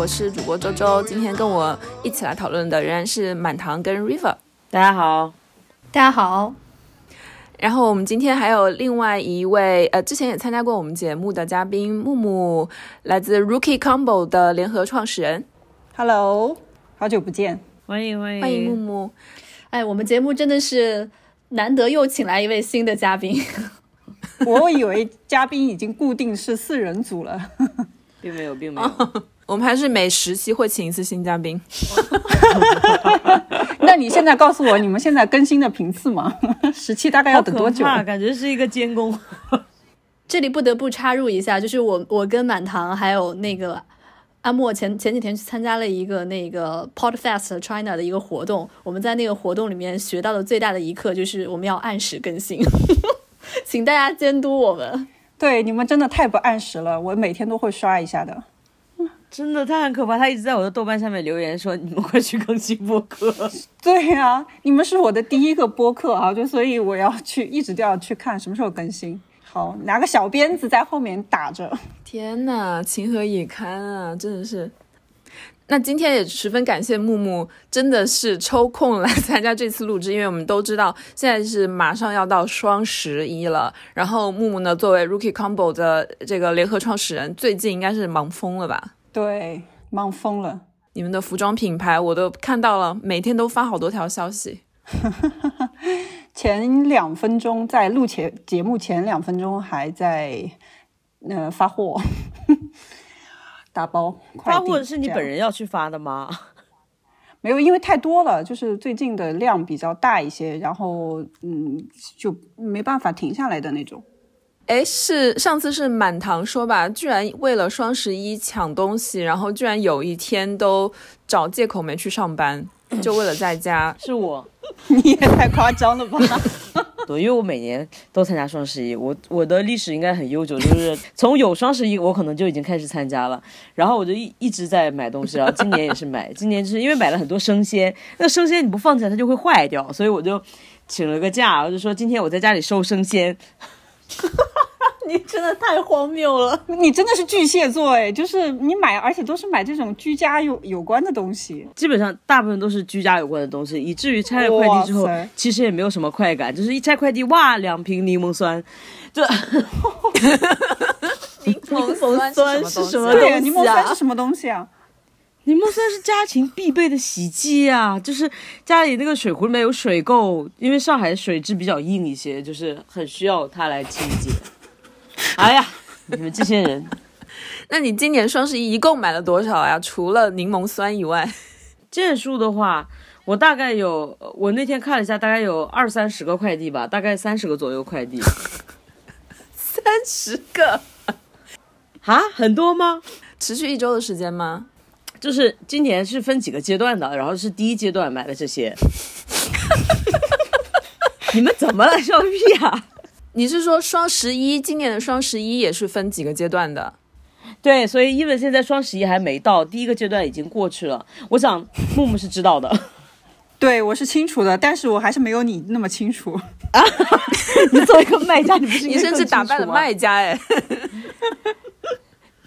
我是主播周周。今天跟我一起来讨论的仍然是满堂跟 River。大家好，大家好。然后我们今天还有另外一位，呃，之前也参加过我们节目的嘉宾木木，来自 Rookie Combo 的联合创始人。Hello，好久不见，欢迎欢迎欢迎木木。哎，我们节目真的是难得又请来一位新的嘉宾。我以为嘉宾已经固定是四人组了，并没有，并没有。我们还是每十期会请一次新嘉宾。那你现在告诉我，你们现在更新的频次吗？十期大概要等多久？感觉是一个监工。这里不得不插入一下，就是我我跟满堂还有那个阿莫前前几天去参加了一个那个 Podfest China 的一个活动，我们在那个活动里面学到的最大的一课就是我们要按时更新。请大家监督我们。对，你们真的太不按时了，我每天都会刷一下的。真的，他很可怕，他一直在我的豆瓣下面留言说：“你们快去更新播客。”对呀，你们是我的第一个播客啊，就所以我要去一直都要去看什么时候更新。好，拿个小鞭子在后面打着。天呐，情何以堪啊！真的是。那今天也十分感谢木木，真的是抽空来参加这次录制，因为我们都知道现在是马上要到双十一了。然后木木呢，作为 Rookie Combo 的这个联合创始人，最近应该是忙疯了吧？对，忙疯了。你们的服装品牌我都看到了，每天都发好多条消息。前两分钟在录前节目前两分钟还在呃发货。打包发货是你本人要去发的吗？没有，因为太多了，就是最近的量比较大一些，然后嗯，就没办法停下来的那种。哎，是上次是满堂说吧，居然为了双十一抢东西，然后居然有一天都找借口没去上班，就为了在家。是我，你也太夸张了吧？对，因为我每年都参加双十一，我我的历史应该很悠久，就是从有双十一，我可能就已经开始参加了，然后我就一一直在买东西，然后今年也是买，今年就是因为买了很多生鲜，那生鲜你不放起来它就会坏掉，所以我就请了个假，我就说今天我在家里收生鲜。你真的太荒谬了！你真的是巨蟹座哎，就是你买，而且都是买这种居家有有关的东西，基本上大部分都是居家有关的东西，以至于拆了快递之后，其实也没有什么快感，就是一拆快递，哇，两瓶柠檬酸，这 柠檬酸是什么东西啊？柠檬酸是什么东西啊？柠檬酸是家庭必备的洗剂啊，就是家里那个水壶里面有水垢，因为上海的水质比较硬一些，就是很需要它来清洁。哎呀，你们这些人，那你今年双十一一共买了多少呀？除了柠檬酸以外，件数的话，我大概有，我那天看了一下，大概有二三十个快递吧，大概三十个左右快递。三十个？啊，很多吗？持续一周的时间吗？就是今年是分几个阶段的，然后是第一阶段买的这些。你们怎么了，笑屁啊？你是说双十一？今年的双十一也是分几个阶段的？对，所以因为现在双十一还没到，第一个阶段已经过去了。我想木木是知道的，对我是清楚的，但是我还是没有你那么清楚啊！你作为一个卖家，你不是你甚至打败了卖家哎。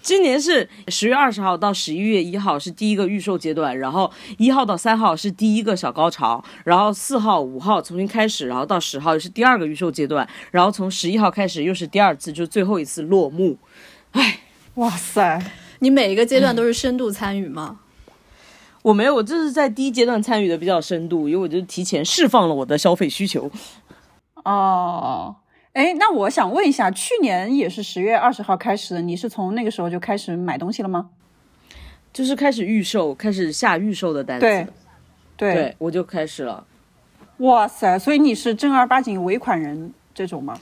今年是十月二十号到十一月一号是第一个预售阶段，然后一号到三号是第一个小高潮，然后四号、五号重新开始，然后到十号又是第二个预售阶段，然后从十一号开始又是第二次，就最后一次落幕。哎，哇塞！你每一个阶段都是深度参与吗？我没有，我就是在第一阶段参与的比较深度，因为我就提前释放了我的消费需求。哦。哎，那我想问一下，去年也是十月二十号开始，你是从那个时候就开始买东西了吗？就是开始预售，开始下预售的单子。对，对，我就开始了。哇塞，所以你是正儿八经尾款人这种吗？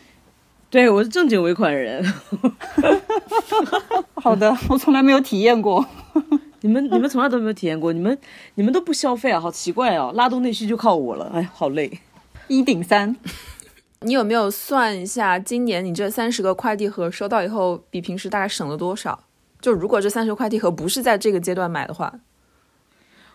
对，我是正经尾款人。好的，我从来没有体验过。你们你们从来都没有体验过，你们你们都不消费啊，好奇怪啊！拉动内需就靠我了，哎，好累。一顶三。你有没有算一下，今年你这三十个快递盒收到以后，比平时大概省了多少？就如果这三十个快递盒不是在这个阶段买的话，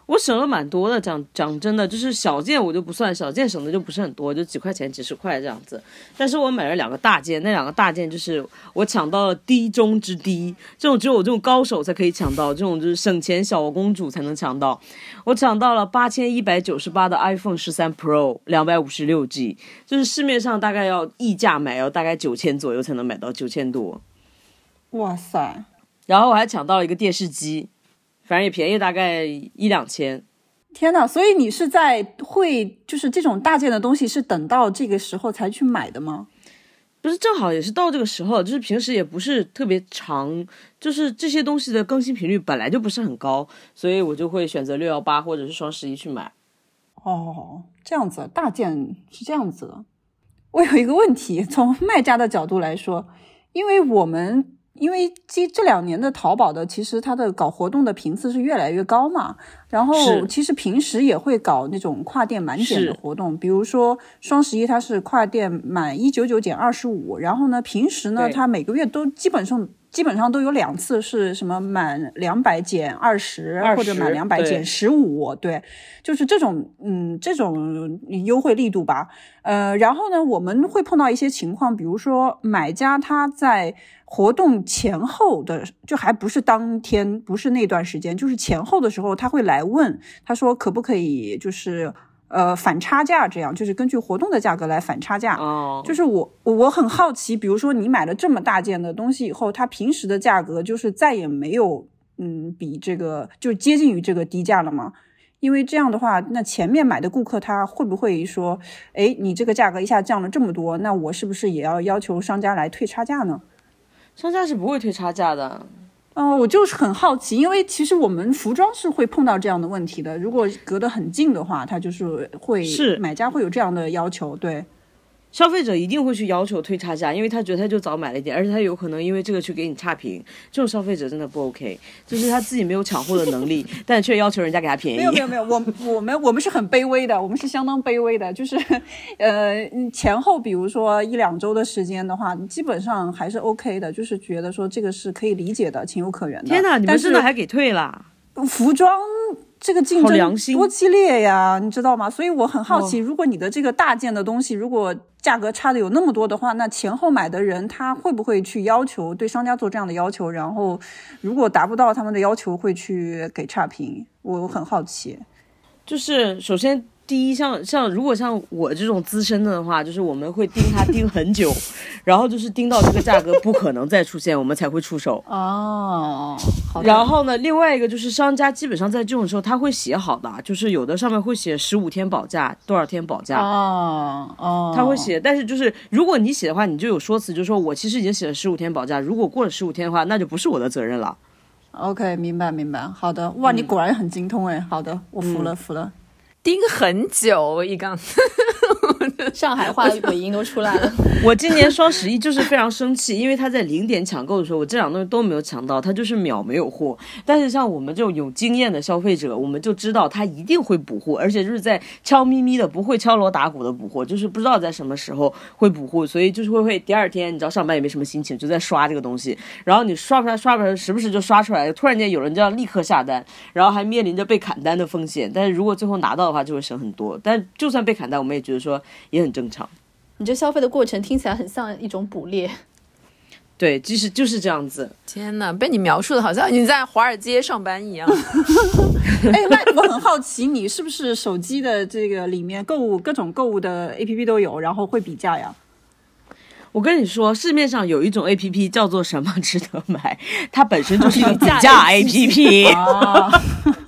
我省了蛮多的，讲讲真的，就是小件我就不算，小件省的就不是很多，就几块钱、几十块这样子。但是我买了两个大件，那两个大件就是我抢到了低中之低，这种只有我这种高手才可以抢到，这种就是省钱小公主才能抢到。我抢到了八千一百九十八的 iPhone 十三 Pro，两百五十六 G，就是市面上大概要溢价买要大概九千左右才能买到，九千多。哇塞！然后我还抢到了一个电视机。反正也便宜，大概一两千。天呐！所以你是在会就是这种大件的东西是等到这个时候才去买的吗？不是，正好也是到这个时候，就是平时也不是特别长，就是这些东西的更新频率本来就不是很高，所以我就会选择六幺八或者是双十一去买。哦，这样子，大件是这样子的。我有一个问题，从卖家的角度来说，因为我们。因为这这两年的淘宝的，其实它的搞活动的频次是越来越高嘛。然后其实平时也会搞那种跨店满减的活动，比如说双十一它是跨店满一九九减二十五，然后呢平时呢它每个月都基本上基本上都有两次是什么满两百减二十或者满两百减十五，对，就是这种嗯这种优惠力度吧。呃，然后呢我们会碰到一些情况，比如说买家他在。活动前后的就还不是当天，不是那段时间，就是前后的时候，他会来问，他说可不可以就是呃反差价，这样就是根据活动的价格来反差价。哦，就是我我很好奇，比如说你买了这么大件的东西以后，它平时的价格就是再也没有嗯比这个就接近于这个低价了吗？因为这样的话，那前面买的顾客他会不会说，哎，你这个价格一下降了这么多，那我是不是也要要求商家来退差价呢？商家是不会退差价的，嗯，我就是很好奇，因为其实我们服装是会碰到这样的问题的，如果隔得很近的话，他就是会是买家会有这样的要求，对。消费者一定会去要求退差价，因为他觉得他就早买了一点，而且他有可能因为这个去给你差评。这种消费者真的不 OK，就是他自己没有抢货的能力，但却要求人家给他便宜。没有没有没有，我我们我们是很卑微的，我们是相当卑微的，就是 呃前后比如说一两周的时间的话，基本上还是 OK 的，就是觉得说这个是可以理解的，情有可原的。天哪，你们真的还给退了？服装。这个竞争多激烈呀，你知道吗？所以我很好奇，如果你的这个大件的东西，如果价格差的有那么多的话，那前后买的人他会不会去要求对商家做这样的要求？然后如果达不到他们的要求，会去给差评？我很好奇。就是首先。第一，像像如果像我这种资深的的话，就是我们会盯它盯很久，然后就是盯到这个价格不可能再出现，我们才会出手。哦，好。然后呢，另外一个就是商家基本上在这种时候他会写好的，就是有的上面会写十五天保价，多少天保价。哦哦。他会写，但是就是如果你写的话，你就有说辞，就是说我其实已经写了十五天保价，如果过了十五天的话，那就不是我的责任了。OK，明白明白。好的，哇，你果然很精通哎。好的，我服了服了。盯很久，一刚，上海话的尾音都出来了。我今年双十一就是非常生气，因为他在零点抢购的时候，我这两东西都没有抢到，他就是秒没有货。但是像我们这种有经验的消费者，我们就知道他一定会补货，而且就是在悄咪咪的，不会敲锣打鼓的补货，就是不知道在什么时候会补货，所以就是会会第二天，你知道上班也没什么心情，就在刷这个东西，然后你刷不刷刷出来，时不时就刷出来，突然间有人就要立刻下单，然后还面临着被砍单的风险。但是如果最后拿到的话，就会省很多，但就算被砍单，我们也觉得说也很正常。你这消费的过程听起来很像一种捕猎，对，其实就是这样子。天哪，被你描述的好像你在华尔街上班一样。哎，那我很好奇，你是不是手机的这个里面购物各种购物的 A P P 都有，然后会比价呀？我跟你说，市面上有一种 A P P 叫做什么值得买，它本身就是一个 比价 A P P。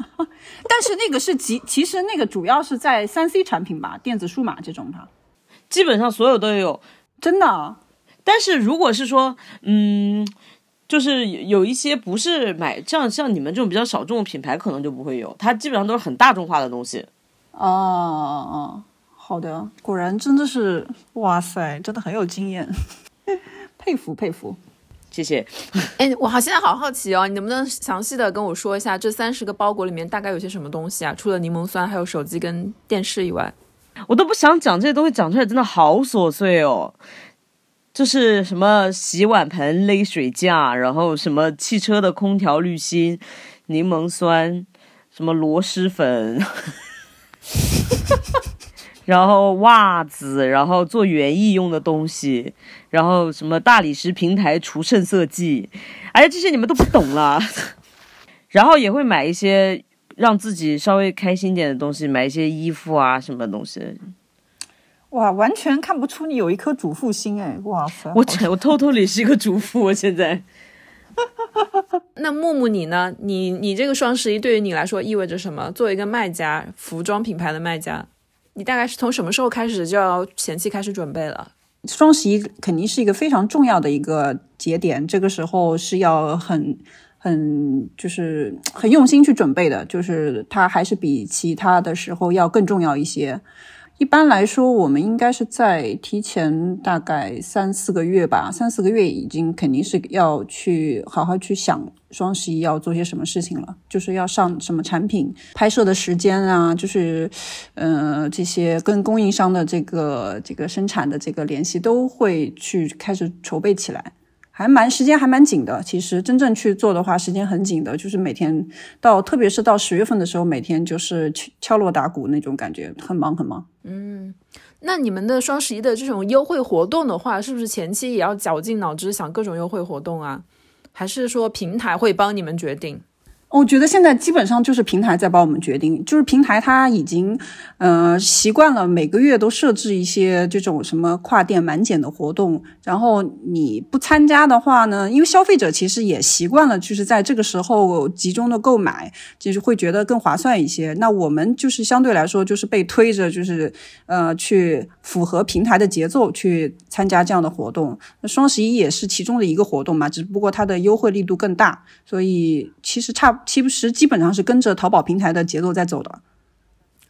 但是那个是其其实那个主要是在三 C 产品吧，电子数码这种的，基本上所有都有，真的。但是如果是说，嗯，就是有一些不是买像像你们这种比较小众的品牌，可能就不会有，它基本上都是很大众化的东西。哦哦，好的，果然真的是，哇塞，真的很有经验，佩 服佩服。谢谢。哎，我好现在好好奇哦，你能不能详细的跟我说一下这三十个包裹里面大概有些什么东西啊？除了柠檬酸，还有手机跟电视以外，我都不想讲这些东西，讲出来真的好琐碎哦。就是什么洗碗盆、勒水架，然后什么汽车的空调滤芯、柠檬酸。什么螺蛳粉，然后袜子，然后做园艺用的东西，然后什么大理石平台除渗色剂，哎呀，这些你们都不懂了。然后也会买一些让自己稍微开心点的东西，买一些衣服啊什么东西。哇，完全看不出你有一颗主妇心哎！哇塞，我我偷偷里是一个主妇，我现在。那木木你呢？你你这个双十一对于你来说意味着什么？作为一个卖家，服装品牌的卖家，你大概是从什么时候开始就要前期开始准备了？双十一肯定是一个非常重要的一个节点，这个时候是要很很就是很用心去准备的，就是它还是比其他的时候要更重要一些。一般来说，我们应该是在提前大概三四个月吧，三四个月已经肯定是要去好好去想双十一要做些什么事情了，就是要上什么产品拍摄的时间啊，就是，呃，这些跟供应商的这个这个生产的这个联系都会去开始筹备起来。还蛮时间还蛮紧的，其实真正去做的话，时间很紧的，就是每天到，特别是到十月份的时候，每天就是敲敲锣打鼓那种感觉，很忙很忙。嗯，那你们的双十一的这种优惠活动的话，是不是前期也要绞尽脑汁想各种优惠活动啊？还是说平台会帮你们决定？我觉得现在基本上就是平台在帮我们决定，就是平台它已经，呃，习惯了每个月都设置一些这种什么跨店满减的活动，然后你不参加的话呢，因为消费者其实也习惯了，就是在这个时候集中的购买，就是会觉得更划算一些。那我们就是相对来说就是被推着，就是呃去符合平台的节奏去参加这样的活动。那双十一也是其中的一个活动嘛，只不过它的优惠力度更大，所以其实差。其实基本上是跟着淘宝平台的节奏在走的。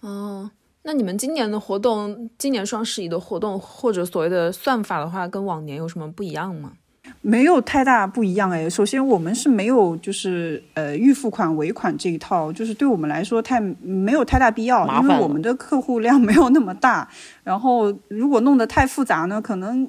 哦，那你们今年的活动，今年双十一的活动或者所谓的算法的话，跟往年有什么不一样吗？没有太大不一样哎。首先，我们是没有就是呃预付款尾款这一套，就是对我们来说太没有太大必要，因为我们的客户量没有那么大。然后，如果弄得太复杂呢，可能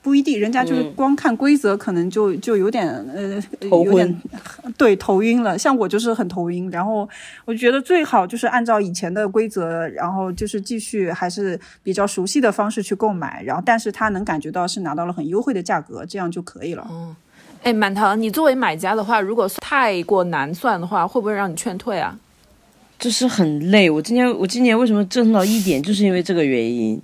不一定，人家就是光看规则，可能就就有点呃，有点 对头晕了。像我就是很头晕。然后，我觉得最好就是按照以前的规则，然后就是继续还是比较熟悉的方式去购买。然后，但是他能感觉到是拿到了很优惠的价格，这样就可以了。嗯，哎，满堂，你作为买家的话，如果太过难算的话，会不会让你劝退啊？就是很累，我今年我今年为什么挣到一点，就是因为这个原因，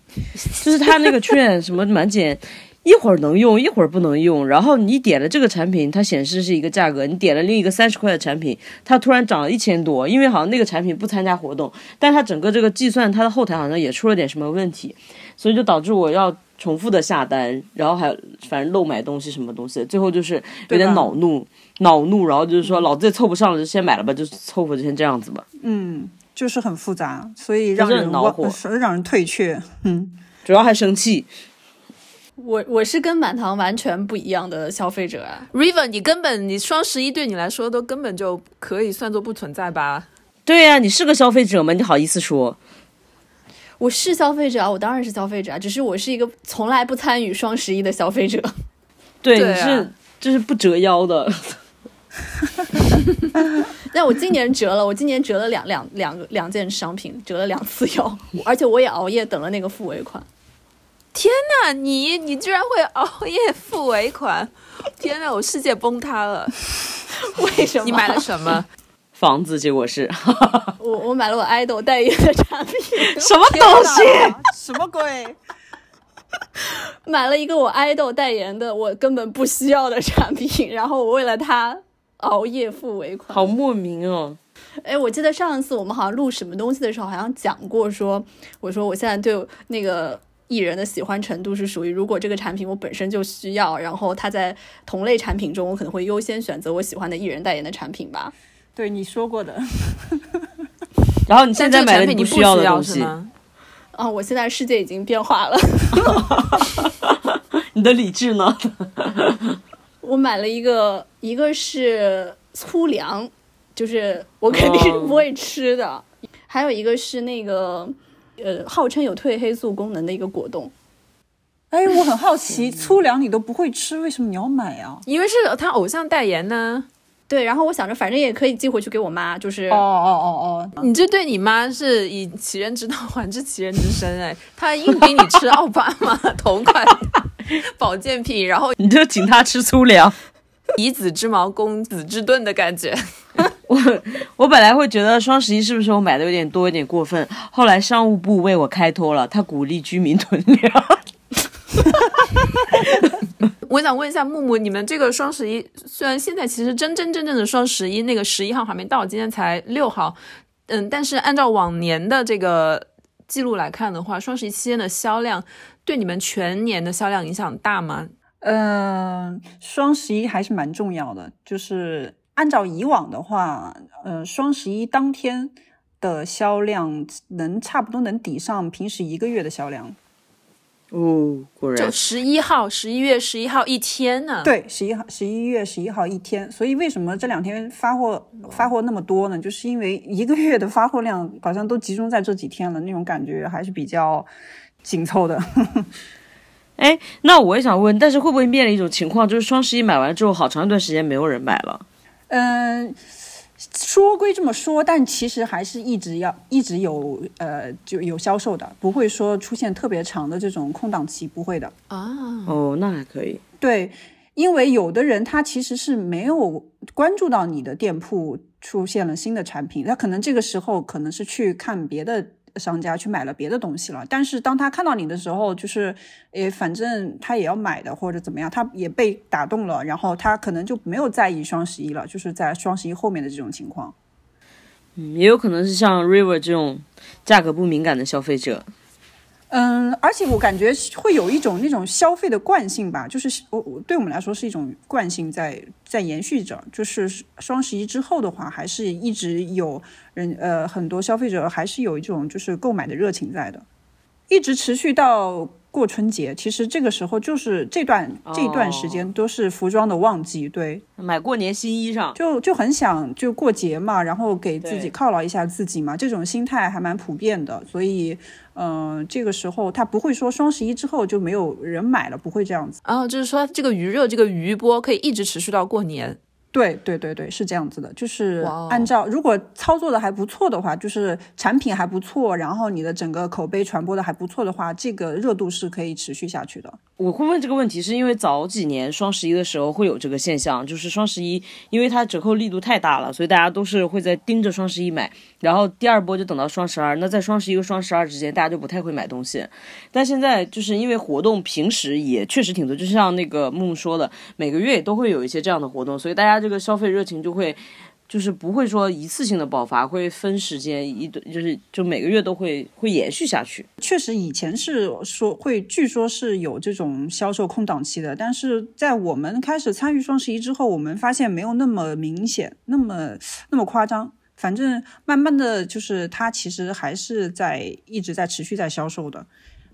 就是他那个券什么满减，一会儿能用，一会儿不能用，然后你点了这个产品，它显示是一个价格，你点了另一个三十块的产品，它突然涨了一千多，因为好像那个产品不参加活动，但它整个这个计算，它的后台好像也出了点什么问题，所以就导致我要。重复的下单，然后还反正漏买东西什么东西，最后就是有点恼怒，恼怒，然后就是说老子也凑不上了，就先买了吧，就凑合就先这样子吧。嗯，就是很复杂，所以让人恼火，让人退却。嗯，主要还生气。我我是跟满堂完全不一样的消费者啊，River，你根本你双十一对你来说都根本就可以算作不存在吧？对呀，你是个消费者吗？你好意思说？我是消费者啊，我当然是消费者啊，只是我是一个从来不参与双十一的消费者。对，你是就是不折腰的。那我今年折了，我今年折了两两两个两件商品，折了两次腰，而且我也熬夜等了那个付尾款。天呐，你你居然会熬夜付尾款！天呐，我世界崩塌了。为什么？你买了什么？房子，结果是，我我买了我爱豆代言的产品，什么东西？什么鬼？买了一个我爱豆代言的我根本不需要的产品，然后我为了他熬夜付尾款，好莫名哦。哎，我记得上一次我们好像录什么东西的时候，好像讲过说，我说我现在对那个艺人的喜欢程度是属于，如果这个产品我本身就需要，然后他在同类产品中，我可能会优先选择我喜欢的艺人代言的产品吧。对你说过的，然后你现在买了你不需要的东西啊！我现在世界已经变化了，你的理智呢？我买了一个，一个是粗粮，就是我肯定是不会吃的；还有一个是那个呃，号称有褪黑素功能的一个果冻。哎，我很好奇，粗粮你都不会吃，为什么你要买啊？因为是他偶像代言呢。对，然后我想着反正也可以寄回去给我妈，就是哦哦哦哦，你这对你妈是以其人之道 还治其人之身哎，她硬逼你吃奥巴马 同款保健品，然后你就请他吃粗粮。以子之矛攻子之盾的感觉。我我本来会觉得双十一是不是我买的有点多，有点过分，后来商务部为我开脱了，他鼓励居民囤粮。我想问一下木木，你们这个双十一虽然现在其实真真正正的双十一那个十一号还没到，今天才六号，嗯，但是按照往年的这个记录来看的话，双十一期间的销量对你们全年的销量影响大吗？嗯，双十一还是蛮重要的。就是按照以往的话，呃，双十一当天的销量能差不多能抵上平时一个月的销量。哦，果然就十一号，十一月十一号一天呢？，对，十一号，十一月十一号一天。所以为什么这两天发货发货那么多呢？就是因为一个月的发货量好像都集中在这几天了，那种感觉还是比较紧凑的。哎，那我也想问，但是会不会面临一种情况，就是双十一买完之后，好长一段时间没有人买了？嗯，说归这么说，但其实还是一直要一直有呃就有销售的，不会说出现特别长的这种空档期，不会的。啊，哦，那还可以。对，因为有的人他其实是没有关注到你的店铺出现了新的产品，他可能这个时候可能是去看别的。商家去买了别的东西了，但是当他看到你的时候，就是，诶，反正他也要买的或者怎么样，他也被打动了，然后他可能就没有在意双十一了，就是在双十一后面的这种情况。嗯，也有可能是像 River 这种价格不敏感的消费者。嗯，而且我感觉会有一种那种消费的惯性吧，就是我我对我们来说是一种惯性在在延续着，就是双十一之后的话，还是一直有人呃很多消费者还是有一种就是购买的热情在的，一直持续到过春节。其实这个时候就是这段这段时间都是服装的旺季，对，买过年新衣裳，就就很想就过节嘛，然后给自己犒劳一下自己嘛，这种心态还蛮普遍的，所以。嗯，这个时候他不会说双十一之后就没有人买了，不会这样子。然后就是说这个余热，这个余波可以一直持续到过年。对对对对，是这样子的，就是按照如果操作的还不错的话，就是产品还不错，然后你的整个口碑传播的还不错的话，这个热度是可以持续下去的。我会问这个问题，是因为早几年双十一的时候会有这个现象，就是双十一，因为它折扣力度太大了，所以大家都是会在盯着双十一买，然后第二波就等到双十二。那在双十一和双十二之间，大家就不太会买东西。但现在就是因为活动平时也确实挺多，就像那个木木说的，每个月也都会有一些这样的活动，所以大家这个消费热情就会。就是不会说一次性的爆发，会分时间一就是就每个月都会会延续下去。确实，以前是说会，据说是有这种销售空档期的，但是在我们开始参与双十一之后，我们发现没有那么明显，那么那么夸张。反正慢慢的就是它其实还是在一直在持续在销售的。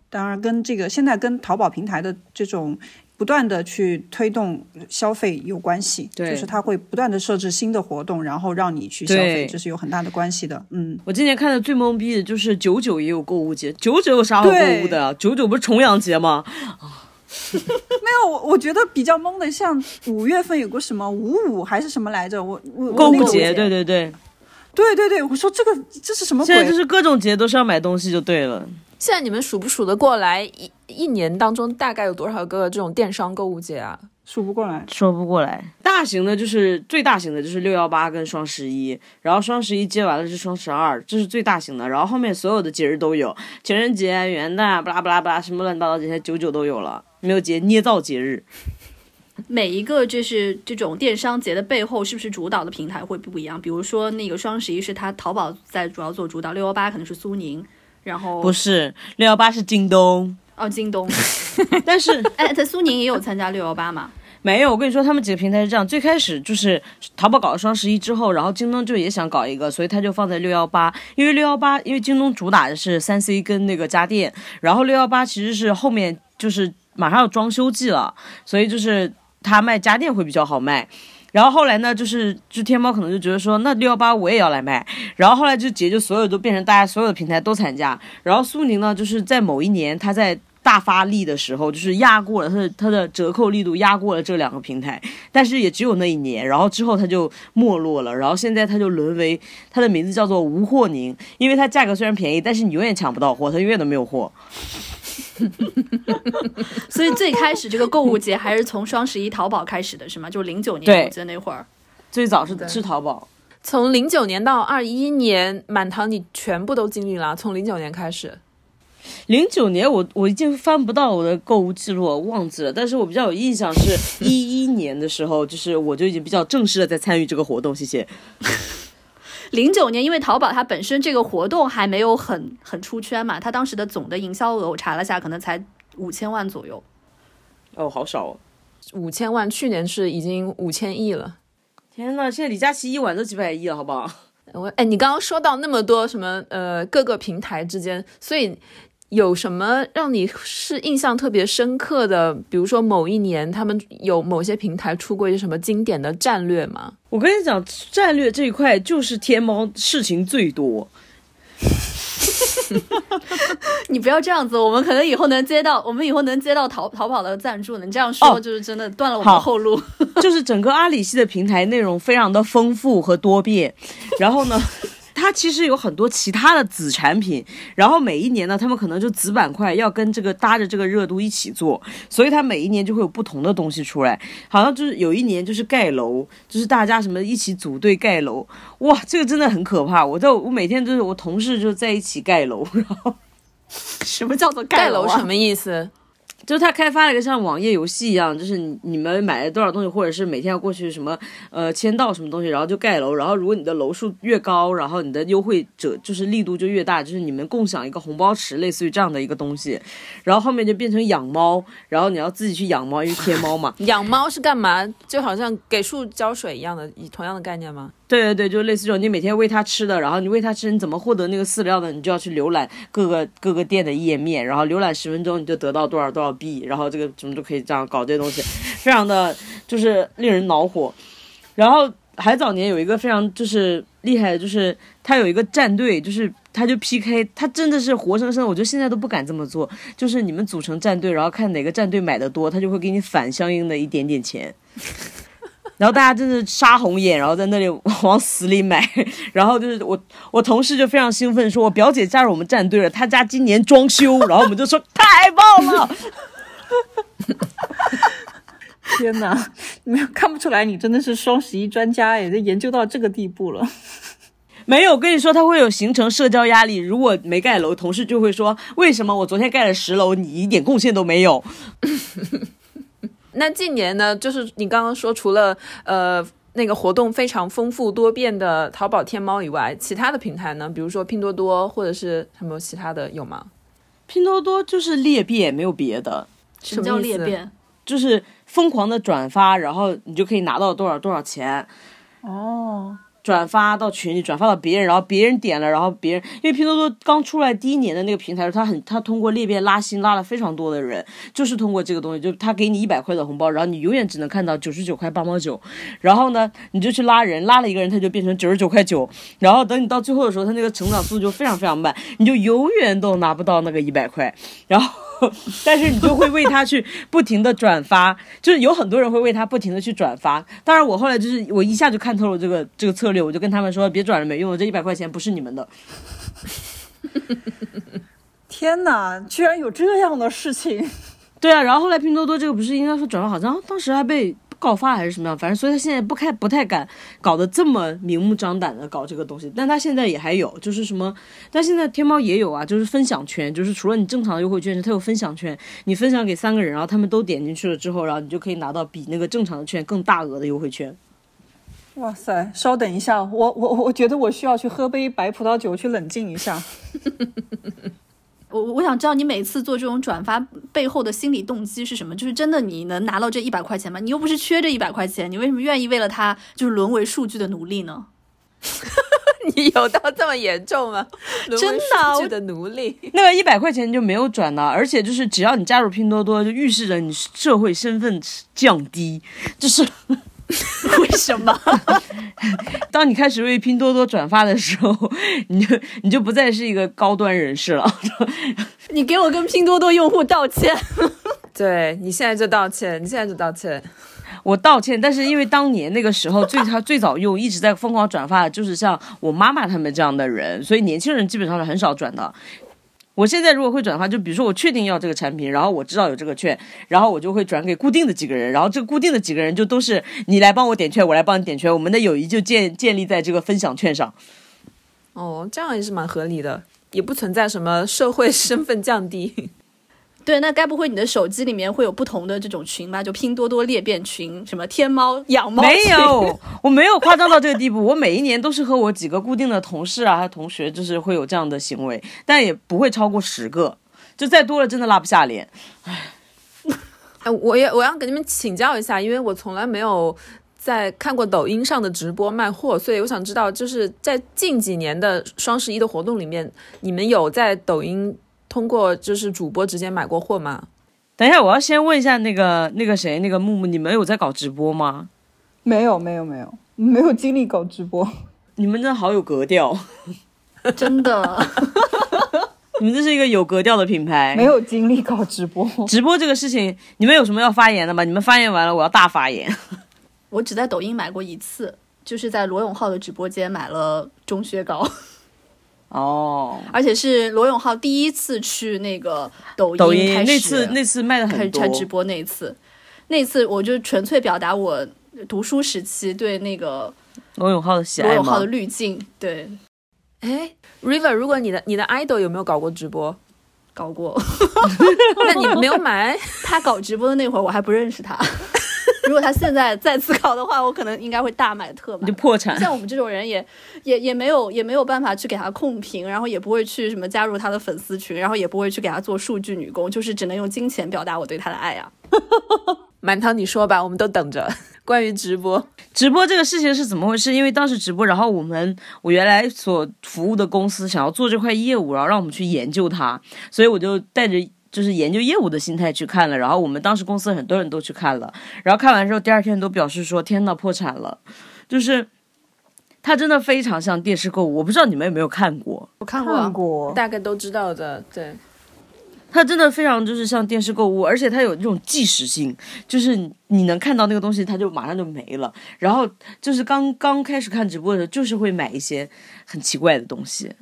当然，跟这个现在跟淘宝平台的这种不断的去推动消费有关系，对就是它会不断的设置新的活动，然后让你去消费，这是有很大的关系的。嗯，我今年看的最懵逼的就是九九也有购物节，九九有啥好购物的？九九不是重阳节吗？没有，我我觉得比较懵的，像五月份有个什么五五还是什么来着？我我那个购物节，对对对，对对对，我说这个这是什么鬼？现在就是各种节都是要买东西就对了。现在你们数不数得过来一一年当中大概有多少个这种电商购物节啊？数不过来。说不过来，大型的就是最大型的就是六幺八跟双十一，然后双十一接完了是双十二，这是最大型的，然后后面所有的节日都有，情人节、元旦，巴拉巴拉巴拉，什么乱七八糟这些九九都有了，没有节捏造节日。每一个就是这种电商节的背后，是不是主导的平台会不一样？比如说那个双十一是它淘宝在主要做主导，六幺八可能是苏宁，然后不是六幺八是京东，哦京东，但是 哎，在苏宁也有参加六幺八嘛？没有，我跟你说，他们几个平台是这样：最开始就是淘宝搞了双十一之后，然后京东就也想搞一个，所以他就放在六幺八。因为六幺八，因为京东主打的是三 C 跟那个家电，然后六幺八其实是后面就是马上要装修季了，所以就是他卖家电会比较好卖。然后后来呢，就是就天猫可能就觉得说，那六幺八我也要来卖。然后后来就节就所有都变成大家所有的平台都参加。然后苏宁呢，就是在某一年他在。大发力的时候，就是压过了它的它的折扣力度压过了这两个平台，但是也只有那一年，然后之后它就没落了，然后现在它就沦为它的名字叫做无货宁，因为它价格虽然便宜，但是你永远抢不到货，它永远都没有货。所以最开始这个购物节还是从双十一淘宝开始的，是吗？就零九年，我记得那会儿。最早是是淘宝，从零九年到二一年，满堂你全部都经历了。从零九年开始，零九年我我已经翻不到我的购物记录，我忘记了。但是我比较有印象是一一年的时候，就是我就已经比较正式的在参与这个活动。谢谢。零九年，因为淘宝它本身这个活动还没有很很出圈嘛，它当时的总的营销额我查了下，可能才五千万左右。哦，好少哦！五千万，去年是已经五千亿了。天呐，现在李佳琦一晚都几百亿了，好不好？我哎，你刚刚说到那么多什么呃各个平台之间，所以有什么让你是印象特别深刻的？比如说某一年他们有某些平台出过一些什么经典的战略吗？我跟你讲，战略这一块就是天猫事情最多。你不要这样子，我们可能以后能接到，我们以后能接到淘淘宝的赞助。你这样说哦就是真的断了我们的后路。就是整个阿里系的平台内容非常的丰富和多变，然后呢。它其实有很多其他的子产品，然后每一年呢，他们可能就子板块要跟这个搭着这个热度一起做，所以它每一年就会有不同的东西出来。好像就是有一年就是盖楼，就是大家什么一起组队盖楼，哇，这个真的很可怕。我在我每天就是我同事就在一起盖楼，然后什么叫做？盖楼 什么意思？就是他开发了一个像网页游戏一样，就是你你们买了多少东西，或者是每天要过去什么呃签到什么东西，然后就盖楼，然后如果你的楼数越高，然后你的优惠者就是力度就越大，就是你们共享一个红包池，类似于这样的一个东西，然后后面就变成养猫，然后你要自己去养猫，因为天猫嘛，养猫是干嘛？就好像给树浇水一样的，以同样的概念吗？对对对，就类似这种，你每天喂它吃的，然后你喂它吃，你怎么获得那个饲料呢？你就要去浏览各个各个店的页面，然后浏览十分钟你就得到多少多少币，然后这个什么就可以这样搞这些东西，非常的就是令人恼火。然后还早年有一个非常就是厉害的，就是他有一个战队，就是他就 PK，他真的是活生生，我觉得现在都不敢这么做，就是你们组成战队，然后看哪个战队买的多，他就会给你返相应的一点点钱。然后大家真的杀红眼，然后在那里往死里买，然后就是我我同事就非常兴奋说，我表姐加入我们战队了，她家今年装修，然后我们就说太棒了。天哪，没有看不出来，你真的是双十一专家哎，这研究到这个地步了。没有，跟你说，他会有形成社交压力。如果没盖楼，同事就会说，为什么我昨天盖了十楼，你一点贡献都没有？那近年呢，就是你刚刚说，除了呃那个活动非常丰富多变的淘宝、天猫以外，其他的平台呢，比如说拼多多或者是什么其他的有吗？拼多多就是裂变，没有别的，什么叫裂变？就是疯狂的转发，然后你就可以拿到多少多少钱。哦，转发到群里，转发到别人，然后别人点了，然后别人因为拼多多刚出来第一年的那个平台，它很它通过裂变拉新拉了非常多的人，就是通过这个东西，就他给你一百块的红包，然后你永远只能看到九十九块八毛九，然后呢你就去拉人，拉了一个人他就变成九十九块九，然后等你到最后的时候，他那个成长速度就非常非常慢，你就永远都拿不到那个一百块，然后。但是你就会为他去不停的转发，就是有很多人会为他不停的去转发。当然，我后来就是我一下就看透了这个这个策略，我就跟他们说，别转了，没用的，这一百块钱不是你们的。天哪，居然有这样的事情！对啊，然后后来拼多多这个不是应该说转发，好像当时还被告发还是什么样，反正所以他现在不开不太敢搞得这么明目张胆的搞这个东西，但他现在也还有，就是什么，但现在天猫也有啊，就是分享圈，就是除了你正常的优惠券，它有分享圈，你分享给三个人，然后他们都点进去了之后，然后你就可以拿到比那个正常的券更大额的优惠券。哇塞，稍等一下，我我我觉得我需要去喝杯白葡萄酒去冷静一下。我我想知道你每次做这种转发背后的心理动机是什么？就是真的你能拿到这一百块钱吗？你又不是缺这一百块钱，你为什么愿意为了它就是沦为数据的奴隶呢？你有到这么严重吗？沦为真的啊数据的奴隶。那个一百块钱就没有转了，而且就是只要你加入拼多多，就预示着你社会身份降低，就是 为什么？当你开始为拼多多转发的时候，你就你就不再是一个高端人士了。你给我跟拼多多用户道歉。对你现在就道歉，你现在就道歉。我道歉，但是因为当年那个时候最他最早用一直在疯狂转发的就是像我妈妈他们这样的人，所以年轻人基本上是很少转的。我现在如果会转发，就比如说我确定要这个产品，然后我知道有这个券，然后我就会转给固定的几个人，然后这固定的几个人就都是你来帮我点券，我来帮你点券，我们的友谊就建建立在这个分享券上。哦，这样也是蛮合理的，也不存在什么社会身份降低。对，那该不会你的手机里面会有不同的这种群吧？就拼多多裂变群，什么天猫养猫？没有，我没有夸张到这个地步。我每一年都是和我几个固定的同事啊、同学，就是会有这样的行为，但也不会超过十个，就再多了真的拉不下脸。唉，哎，我也我要给你们请教一下，因为我从来没有在看过抖音上的直播卖货，所以我想知道，就是在近几年的双十一的活动里面，你们有在抖音？通过就是主播直接买过货吗？等一下，我要先问一下那个那个谁，那个木木，你们有在搞直播吗？没有，没有，没有，没有精力搞直播。你们真的好有格调，真的。你们这是一个有格调的品牌。没有精力搞直播，直播这个事情，你们有什么要发言的吗？你们发言完了，我要大发言。我只在抖音买过一次，就是在罗永浩的直播间买了钟薛高。哦，而且是罗永浩第一次去那个抖音，抖音那次那次卖的很多，开直播那一次，那次我就纯粹表达我读书时期对那个罗永浩的喜爱罗永浩的滤镜，对。哎，River，如果你的你的 idol 有没有搞过直播？搞过，那你没有买？他搞直播的那会儿我还不认识他。如果他现在再次考的话，我可能应该会大买特买，就破产。像我们这种人也也也没有也没有办法去给他控评，然后也不会去什么加入他的粉丝群，然后也不会去给他做数据女工，就是只能用金钱表达我对他的爱啊。满堂，你说吧，我们都等着。关于直播，直播这个事情是怎么回事？因为当时直播，然后我们我原来所服务的公司想要做这块业务，然后让我们去研究它，所以我就带着。就是研究业务的心态去看了，然后我们当时公司很多人都去看了，然后看完之后第二天都表示说：“天呐，破产了！”就是它真的非常像电视购物，我不知道你们有没有看过？我看过，过，大概都知道的。对，它真的非常就是像电视购物，而且它有这种即时性，就是你能看到那个东西，它就马上就没了。然后就是刚刚开始看直播的时候，就是会买一些很奇怪的东西。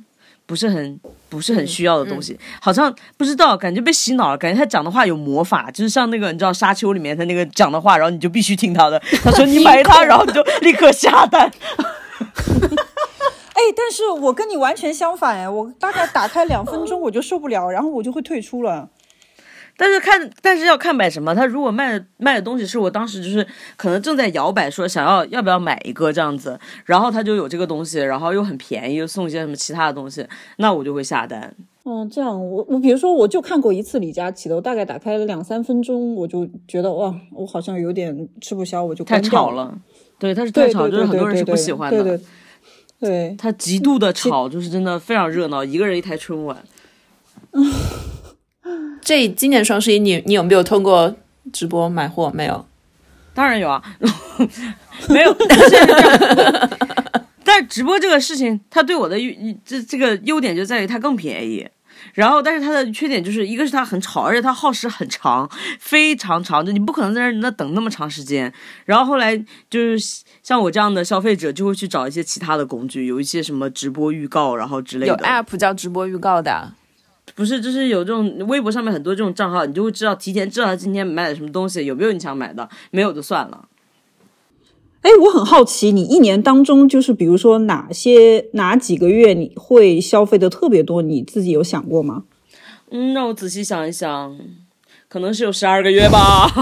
不是很不是很需要的东西，好像不知道，感觉被洗脑了，感觉他讲的话有魔法，就是像那个你知道沙丘里面他那个讲的话，然后你就必须听他的。他说你买它，然后你就立刻下单。哎，但是我跟你完全相反哎，我大概打开两分钟我就受不了，然后我就会退出了。但是看，但是要看买什么。他如果卖的卖的东西是我当时就是可能正在摇摆，说想要要不要买一个这样子，然后他就有这个东西，然后又很便宜，又送一些什么其他的东西，那我就会下单。嗯，这样我我比如说我就看过一次李佳琦的，我大概打开了两三分钟，我就觉得哇，我好像有点吃不消，我就太吵了。对，他是太吵，就是很多人是不喜欢的。对对对，他极度的吵，就是真的非常热闹，一个人一台春晚。这今年双十一，你你有没有通过直播买货？没有，当然有啊，没有。但是直播这个事情，它对我的这这个优点就在于它更便宜。然后，但是它的缺点就是一个是它很吵，而且它耗时很长，非常长，就你不可能在那那等那么长时间。然后后来就是像我这样的消费者，就会去找一些其他的工具，有一些什么直播预告，然后之类的。有 app 叫直播预告的。不是，就是有这种微博上面很多这种账号，你就会知道提前知道他今天买了什么东西，有没有你想买的，没有就算了。哎，我很好奇，你一年当中就是比如说哪些哪几个月你会消费的特别多，你自己有想过吗？嗯，让我仔细想一想，可能是有十二个月吧。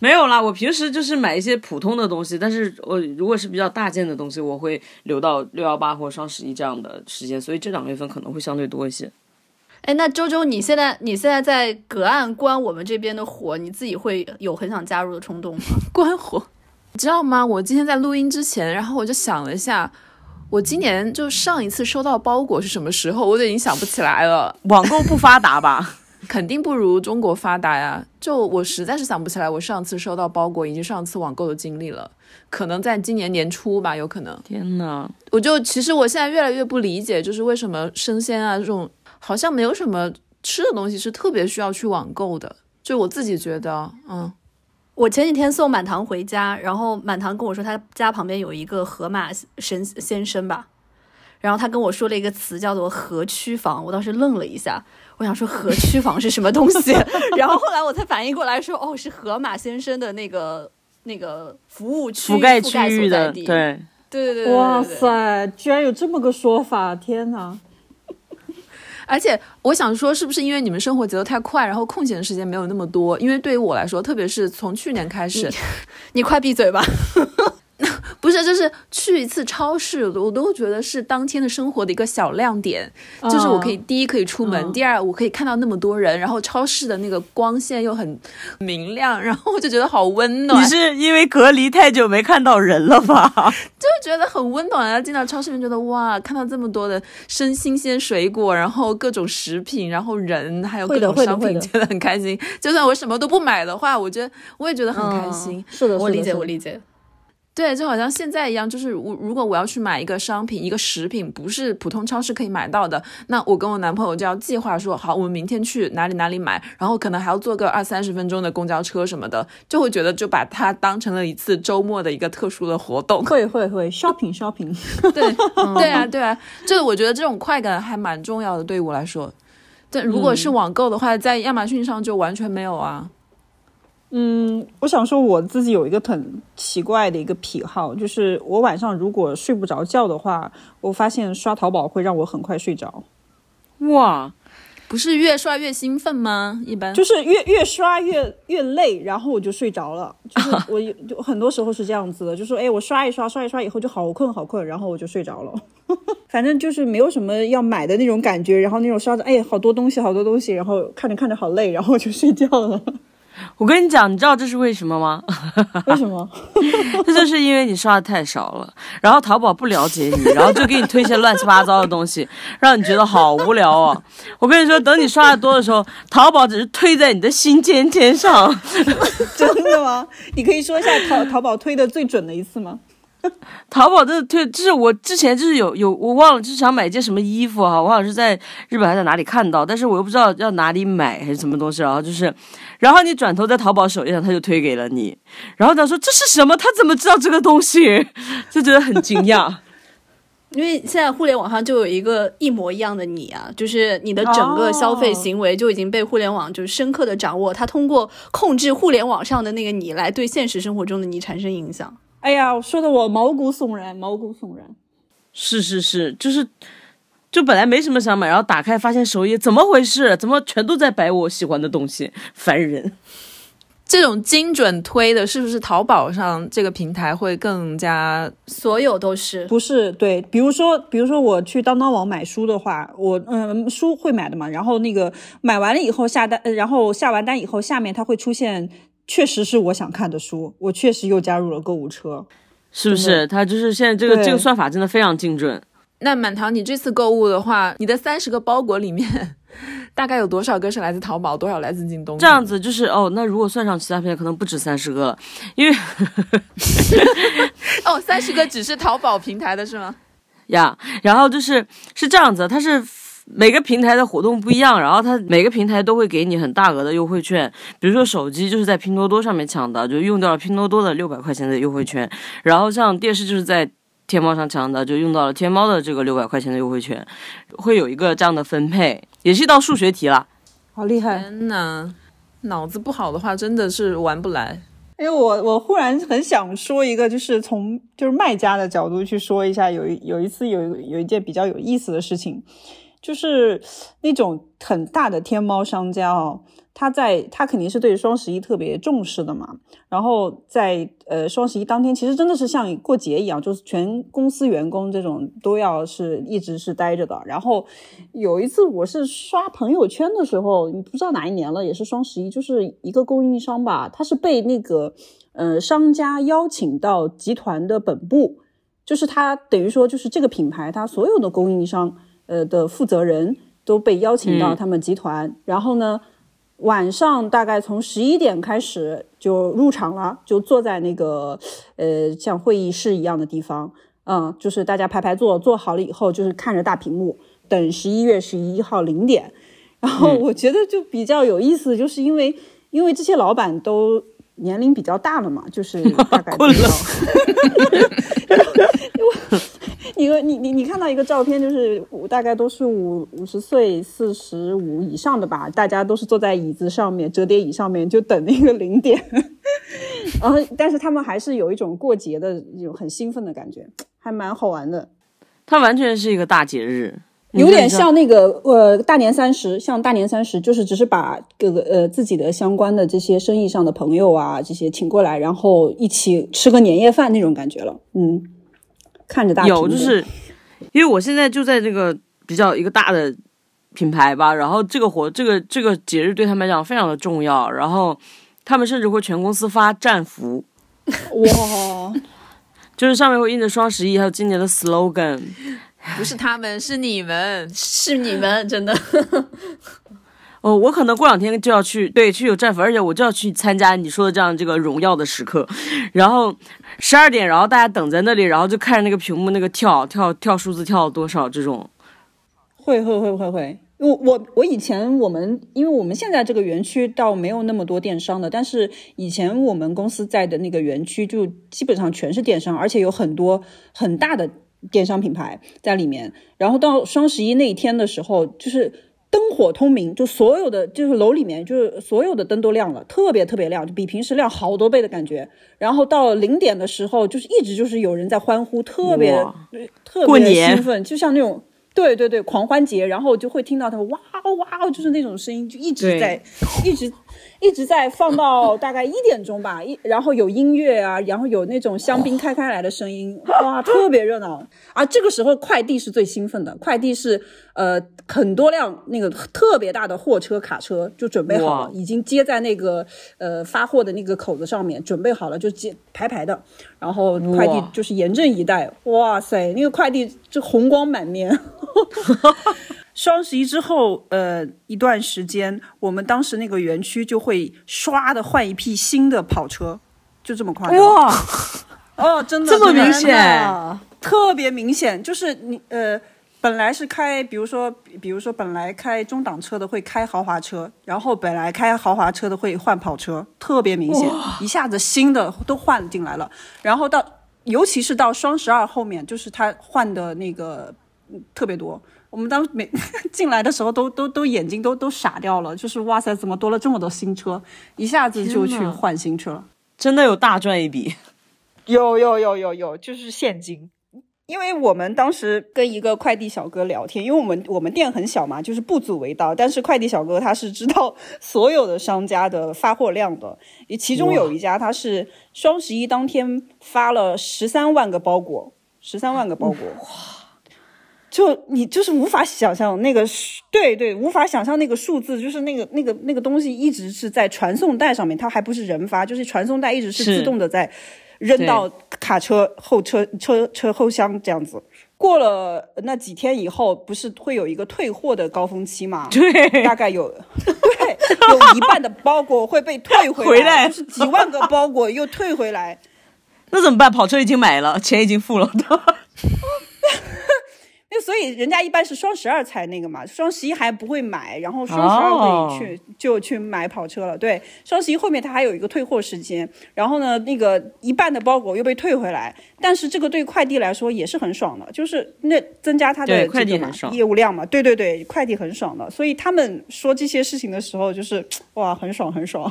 没有啦，我平时就是买一些普通的东西，但是我如果是比较大件的东西，我会留到六幺八或双十一这样的时间，所以这两个月份可能会相对多一些。哎，那周周，你现在你现在在隔岸观我们这边的火，你自己会有很想加入的冲动吗？观火，你知道吗？我今天在录音之前，然后我就想了一下，我今年就上一次收到包裹是什么时候，我都已经想不起来了。网购不发达吧？肯定不如中国发达呀。就我实在是想不起来我上次收到包裹以及上次网购的经历了，可能在今年年初吧，有可能。天呐，我就其实我现在越来越不理解，就是为什么生鲜啊这种好像没有什么吃的东西是特别需要去网购的。就我自己觉得，嗯，我前几天送满堂回家，然后满堂跟我说他家旁边有一个河马神先生吧，然后他跟我说了一个词叫做河区房，我当时愣了一下，我想说河区房是什么东西，然后后来我才反应过来说，哦，是河马先生的那个那个服务区覆盖区域的，在地，对，对对对对，哇对！塞，居然有这么个说法！天哪，而且我想说，是不是因为你们生活节奏太快，然后空闲的时间没有那么多？因为对于我来说，特别是从去年开始，你快闭嘴吧！不是，就是去一次超市，我都觉得是当天的生活的一个小亮点。就是我可以第一可以出门，嗯第二我可以看到那么多人，然后超市的那个光线又很明亮，然后我就觉得好温暖，你是因为隔离太久没看到人了吧？就觉得很温暖啊！进到超市里面，觉得哇，看到这么多的生新鲜水果，然后各种食品，然后人，还有各种商品，觉得很开心。就算我什么都不买的话，我觉得我也觉得很开心。是的，我理解，我理解。对，就好像现在一样，就是我如果我要去买一个商品、一个食品，不是普通超市可以买到的，那我跟我男朋友就要计划说，好，我们明天去哪里哪里买，然后可能还要坐个二三十分钟的公交车什么的，就会觉得就把它当成了一次周末的一个特殊的活动。会会会 shopping shopping，对，对啊，对啊，就是我觉得这种快感还蛮重要的，对于我来说。但如果是网购的话，在亚马逊上就完全没有啊。嗯，我想说我自己有一个很奇怪的一个癖好，就是我晚上如果睡不着觉的话，我发现刷淘宝会让我很快睡着，哇，不是越刷越兴奋吗？一般就是越越刷越越累，然后我就睡着了。就是我有就很多时候是这样子的，就说哎，我刷一刷刷一刷以后就好困好困，然后我就睡着了。反正就是没有什么要买的那种感觉，然后 那种刷着哎好多东西好多东西，然后看着看着好累，然后我就睡觉了。我跟你讲，你知道这是为什么吗？为什么？这就是因为你刷的太少了，然后淘宝不了解你，然后就给你推一些乱七八糟的东西，让你觉得好无聊哦。我跟你说，等你刷的多的时候，淘宝只是推在你的心尖尖上。真的吗？你可以说一下淘淘宝推的最准的一次吗？淘宝的推，就是我之前就是有有我忘了，就是想买一件什么衣服哈，我好像是在日本还是在哪里看到，但是我又不知道要哪里买还是什么东西，然后就是，然后你转头在淘宝首页上，他就推给了你，然后他说这是什么？他怎么知道这个东西？就觉得很惊讶。因为现在互联网上就有一个一模一样的你啊，就是你的整个消费行为就已经被互联网就是深刻的掌握，他通过控制互联网上的那个你来对现实生活中的你产生影响。哎呀，说的我毛骨悚然，毛骨悚然。是是是，就是，就本来没什么想买，然后打开发现首页怎么回事？怎么全都在摆我喜欢的东西？烦人。这种精准推的，是不是淘宝上这个平台会更加？所有都是不是对，比如说，比如说我去当当网买书的话，我嗯书会买的嘛，然后那个买完了以后下单，呃然后下完单以后，下面它会出现确实是我想看的书，我确实又加入了购物车。是不是？它就是现在这个这个算法真的非常精准。那满堂，你这次购物的话，你的三十个包裹里面，大概有多少个是来自淘宝，多少来自京东？这样子就是哦，那如果算上其他平台，可能不止三十个了，因为哦，三十个只是淘宝平台的是吗？呀，然后就是是这样子，它是每个平台的活动不一样，然后它每个平台都会给你很大额的优惠券，比如说手机就是在拼多多上面抢的，就用掉了拼多多的六百块钱的优惠券，然后像电视就是在天猫上抢的，就用到了天猫的这个六百块钱的优惠券，会有一个这样的分配，也是一道数学题啦。好厉害！天呐，脑子不好的话，真的是玩不来。因为我我忽然很想说一个，就是从就是卖家的角度去说一下，有一有一次有有一件比较有意思的事情，就是那种很大的天猫商家哦，他在他肯定是对双十一特别重视的嘛，然后在呃双十一当天，其实真的是像过节一样，就是全公司员工这种都要是一直是待着的。然后有一次我是刷朋友圈的时候，你不知道哪一年了，也是双十一，就是一个供应商吧，他是被那个呃商家邀请到集团的本部，就是他等于说就是这个品牌它所有的供应商呃的负责人。都被邀请到他们集团，然后呢，晚上大概从十一点开始就入场了，就坐在那个呃像会议室一样的地方，嗯，就是大家排排坐，坐好了以后就是看着大屏幕等十一月十一号零点。然后我觉得就比较有意思，就是因为因为这些老板都年龄比较大了嘛，就是大概 困了。一个你你你看到一个照片，就是大概都是五五十岁、四十五以上的吧，大家都是坐在椅子上面、折叠椅上面，就等那个零点。然后，但是他们还是有一种过节的一种很兴奋的感觉，还蛮好玩的。它完全是一个大节日。有点像那个呃大年三十，像大年三十，就是只是把各个呃自己的相关的这些生意上的朋友啊这些请过来，然后一起吃个年夜饭那种感觉了。嗯，看着大有就是，因为我现在就在这个比较一个大的品牌吧，然后这个活这个这个节日对他们来讲非常的重要，然后他们甚至会全公司发战服，哇，就是上面会印着双十一还有今年的 slogan。不是他们，是你们，是你们，真的。哦，我可能过两天就要去，对，去有战俘，而且我就要去参加你说的这样这个荣耀的时刻。然后十二点，然后大家等在那里，然后就看着那个屏幕，那个跳跳跳数字跳多少这种。会会会会会，我我我以前我们，因为我们现在这个园区倒没有那么多电商的，但是以前我们公司在的那个园区就基本上全是电商，而且有很多很大的。电商品牌在里面，然后到双十一那一天的时候，就是灯火通明，就所有的就是楼里面就是所有的灯都亮了，特别特别亮，就比平时亮好多倍的感觉。然后到零点的时候，就是一直就是有人在欢呼，特别特别兴奋，就像那种。对对对，狂欢节，然后就会听到他们哇哦哇哦，就是那种声音，就一直在，一直一直在放到大概一点钟吧，一然后有音乐啊，然后有那种香槟开开来的声音，哇，特别热闹。啊这个时候快递是最兴奋的，快递是呃很多辆那个特别大的货车卡车就准备好了，已经接在那个呃发货的那个口子上面，准备好了就接排排的，然后快递就是严阵以待，哇塞，那个快递就红光满面。双十一之后，呃，一段时间，我们当时那个园区就会唰的换一批新的跑车，就这么夸张。哇，哦，真的这么明显，特别明显。就是你呃，本来是开，比如说，比如说本来开中档车的会开豪华车，然后本来开豪华车的会换跑车，特别明显，一下子新的都换进来了。然后到，尤其是到双十二后面，就是他换的那个。特别多，我们当时每 进来的时候都都都眼睛都都傻掉了，就是哇塞，怎么多了这么多新车？一下子就去换新车，真的有大赚一笔。有有有有有，就是现金。因为我们当时跟一个快递小哥聊天，因为我们我们店很小嘛，就是不足为道。但是快递小哥他是知道所有的商家的发货量的，其中有一家他是双十一当天发了十三万个包裹，十三万个包裹。就你就是无法想象那个，对对，无法想象那个数字，就是那个那个那个东西一直是在传送带上面，它还不是人发，就是传送带一直是自动的在扔到卡车后车车车后箱这样子。过了那几天以后，不是会有一个退货的高峰期嘛？对，大概有 对有一半的包裹会被退 回来，就是几万个包裹又退回来，那怎么办？跑车已经买了，钱已经付了。那所以人家一般是双十二才那个嘛，双十一还不会买，然后双十二会去就去买跑车了。对，双十一后面它还有一个退货时间，然后呢，那个一半的包裹又被退回来，但是这个对快递来说也是很爽的，就是那增加它的快递很爽业务量嘛。对对对，快递很爽的，所以他们说这些事情的时候，就是哇，很爽很爽。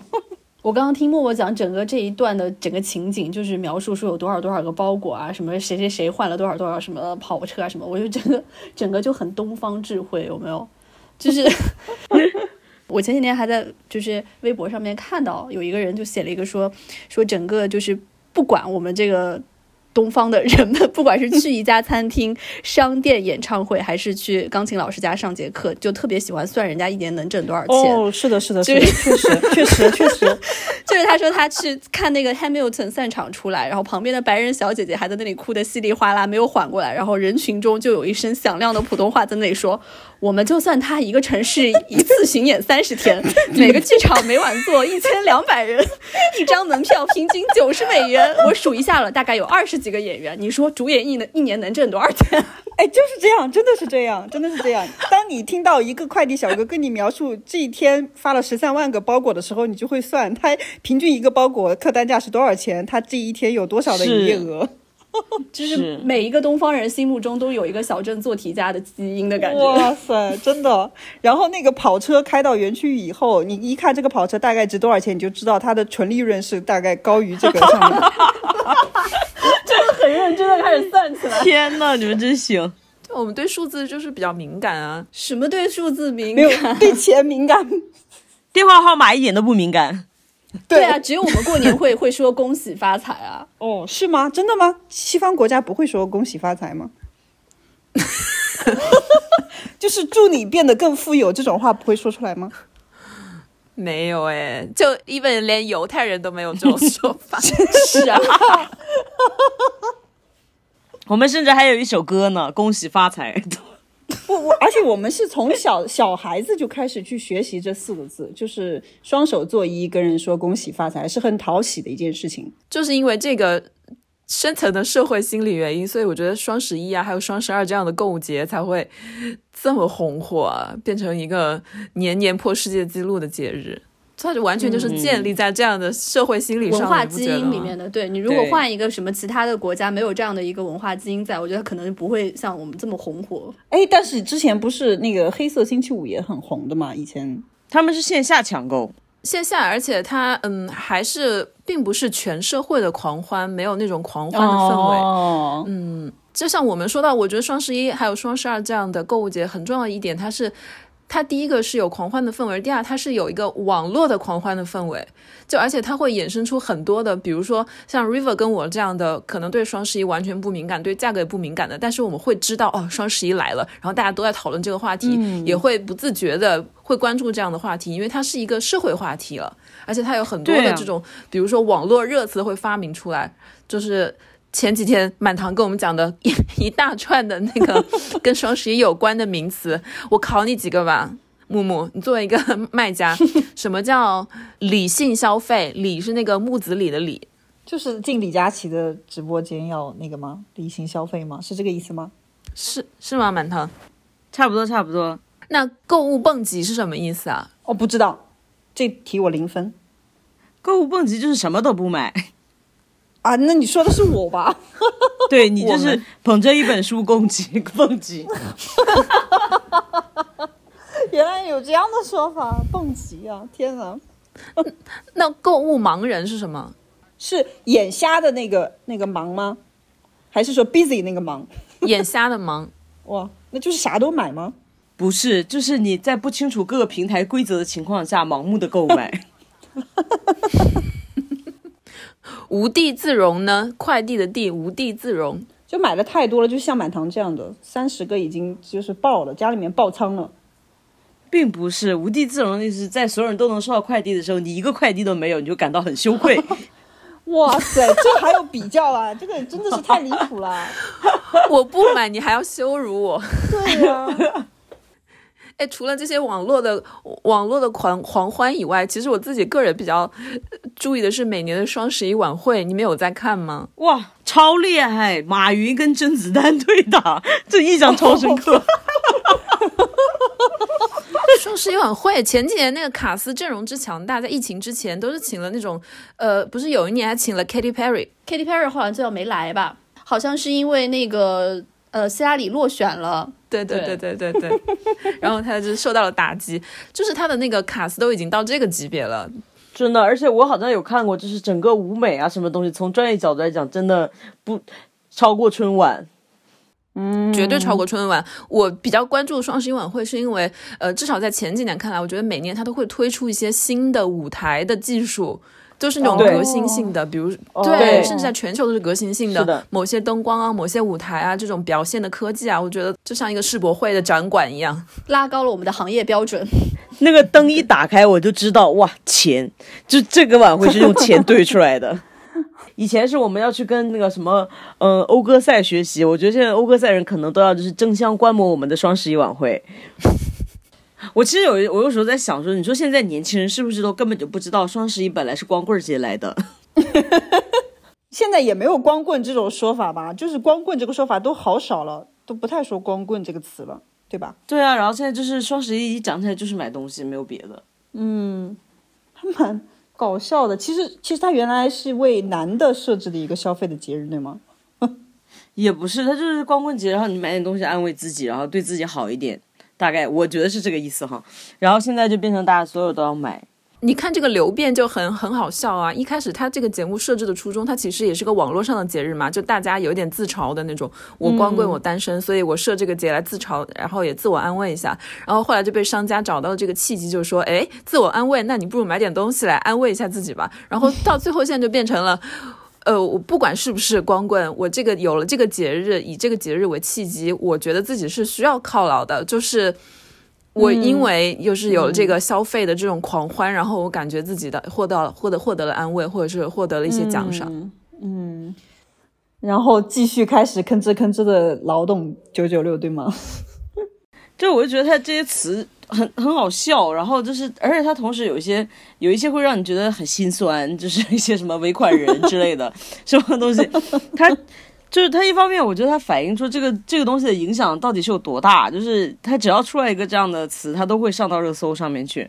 我刚刚听默默讲整个这一段的整个情景，就是描述说有多少多少个包裹啊，什么谁谁谁换了多少多少什么跑车啊什么，我就整个整个就很东方智慧，有没有？就是 我前几天还在就是微博上面看到有一个人就写了一个说说整个就是不管我们这个。东方的人们，不管是去一家餐厅、商店、演唱会，还是去钢琴老师家上节课，就特别喜欢算人家一年能挣多少钱。哦，是的，是的，是的，确实，确实，确实。就是他说他去看那个 Hamilton 散场出来，然后旁边的白人小姐姐还在那里哭得稀里哗啦，没有缓过来，然后人群中就有一声响亮的普通话在那里说：“我们就算他一个城市一次巡演三十天，每个剧场每晚坐一千两百人，一张门票平均九十美元，我数一下了，大概有二十几个演员。你说主演一能一年能挣多少钱？哎，就是这样，真的是这样，真的是这样。当你听到一个快递小哥跟你描述这一天发了十三万个包裹的时候，你就会算他平均一个包裹客单价是多少钱，他这一天有多少的营业额。就是每一个东方人心目中都有一个小镇做题家的基因的感觉。哇塞，真的。然后那个跑车开到园区以后，你一看这个跑车大概值多少钱，你就知道它的纯利润是大概高于这个上面。真的很认真的开始算起来。天呐，你们真行！我们对数字就是比较敏感啊。什么对数字敏感？对钱敏感。电话号码一点都不敏感。对啊，只有我们过年会会说恭喜发财啊！哦，是吗？真的吗？西方国家不会说恭喜发财吗？就是祝你变得更富有这种话不会说出来吗？没有哎，就 even 连犹太人都没有这种说法。真是啊，我们甚至还有一首歌呢，恭喜发财。不，我而且我们是从小小孩子就开始去学习这四个字，就是双手作揖，跟人说恭喜发财，是很讨喜的一件事情。就是因为这个深层的社会心理原因，所以我觉得双十一啊，还有双十二这样的购物节才会这么红火，变成一个年年破世界纪录的节日。它就完全就是建立在这样的社会心理上文化基因里面的。对你如果换一个什么其他的国家，没有这样的一个文化基因，在我觉得可能不会像我们这么红火。哎，但是之前不是那个黑色星期五也很红的嘛？以前他们是线下抢购，线下，而且它嗯还是并不是全社会的狂欢，没有那种狂欢的氛围。嗯，就像我们说到，我觉得双十一还有双十二这样的购物节很重要的一点，它是。它第一个是有狂欢的氛围，第二它是有一个网络的狂欢的氛围，就而且它会衍生出很多的，比如说像 River 跟我这样的，可能对双十一完全不敏感，对价格也不敏感的，但是我们会知道哦，双十一来了，然后大家都在讨论这个话题，也会不自觉的会关注这样的话题，因为它是一个社会话题了，而且它有很多的这种，比如说网络热词会发明出来，就是。前几天满堂跟我们讲的一 一大串的那个 跟双十一有关的名词，我考你几个吧，木木，你作为一个 卖家，什么叫理性消费？理是那个木子李的李，就是进李佳琦的直播间要那个吗？理性消费吗？是这个意思吗？是是吗？满堂，差不多差不多。那购物蹦极是什么意思啊？我不知道，这题我零分。购物蹦极就是什么都不买。啊，那你说的是我吧？对你就是捧着一本书攻击蹦极。原来有这样的说法，蹦极啊！天哪，那购物盲人是什么？是眼瞎的那个那个盲吗？还是说 busy 那个盲？眼瞎的盲？哇，那就是啥都买吗？不是，就是你在不清楚各个平台规则的情况下盲目的购买。无地自容呢？快递的地无地自容，就买的太多了，就像满堂这样的，三十个已经就是爆了，家里面爆仓了，并不是无地自容的意思，在所有人都能收到快递的时候，你一个快递都没有，你就感到很羞愧。哇塞，这还有比较啊？这个真的是太离谱了！我不买，你还要羞辱我？对呀。哎，除了这些网络的网络的狂狂欢以外，其实我自己个人比较注意的是每年的双十一晚会，你们有在看吗？哇，超厉害！马云跟甄子丹对打，这印象超深刻。双十一晚会前几年那个卡斯阵容之强大，在疫情之前都是请了那种，呃，不是有一年还请了 Katy Perry，Katy Perry 好像最后没来吧？好像是因为那个呃希拉里落选了。对对对对对对，然后他就受到了打击，就是他的那个卡斯都已经到这个级别了，真的。而且我好像有看过，就是整个舞美啊，什么东西，从专业角度来讲，真的不超过春晚，嗯，绝对超过春晚。我比较关注双十一晚会，是因为呃，至少在前几年看来，我觉得每年他都会推出一些新的舞台的技术。都是那种革新性的，比如对，甚至在全球都是革新性的。某些灯光啊，某些舞台啊，这种表现的科技啊，我觉得就像一个世博会的展馆一样，拉高了我们的行业标准。那个灯一打开，我就知道哇，钱，就这个晚会是用钱堆出来的。以前是我们要去跟那个什么，嗯，欧歌赛学习。我觉得现在欧歌赛人可能都要就是争相观摩我们的双十一晚会。我其实有，我有时候在想说，你说现在年轻人是不是都根本就不知道双十一本来是光棍节来的？现在也没有光棍这种说法吧？就是光棍这个说法都好少了，都不太说光棍这个词了，对吧？对啊，然后现在就是双十一一讲起来就是买东西，没有别的。嗯，还蛮搞笑的。其实，其实它原来是为男的设置的一个消费的节日，对吗？也不是，它就是光棍节，然后你买点东西安慰自己，然后对自己好一点，大概我觉得是这个意思哈。然后现在就变成大家所有都要买。你看这个流变就很很好笑啊！一开始他这个节目设置的初衷，它其实也是个网络上的节日嘛，就大家有点自嘲的那种。我光棍，我单身，所以我设这个节来自嘲，然后也自我安慰一下。然后后来就被商家找到了这个契机，就是说，哎，自我安慰，那你不如买点东西来安慰一下自己吧。然后到最后现在就变成了，呃，我不管是不是光棍，我这个有了这个节日，以这个节日为契机，我觉得自己是需要犒劳的，就是。我因为又是有这个消费的这种狂欢，然后我感觉自己的获得获得获得了安慰，或者是获得了一些奖赏，嗯，然后继续开始吭哧吭哧的劳动九九六，对吗？就我就觉得他这些词很很好笑，然后就是，而且他同时有一些有一些会让你觉得很心酸，就是一些什么尾款人之类的 什么东西，他。就是它一方面，我觉得它反映出这个这个东西的影响到底是有多大。就是它只要出来一个这样的词，它都会上到热搜上面去。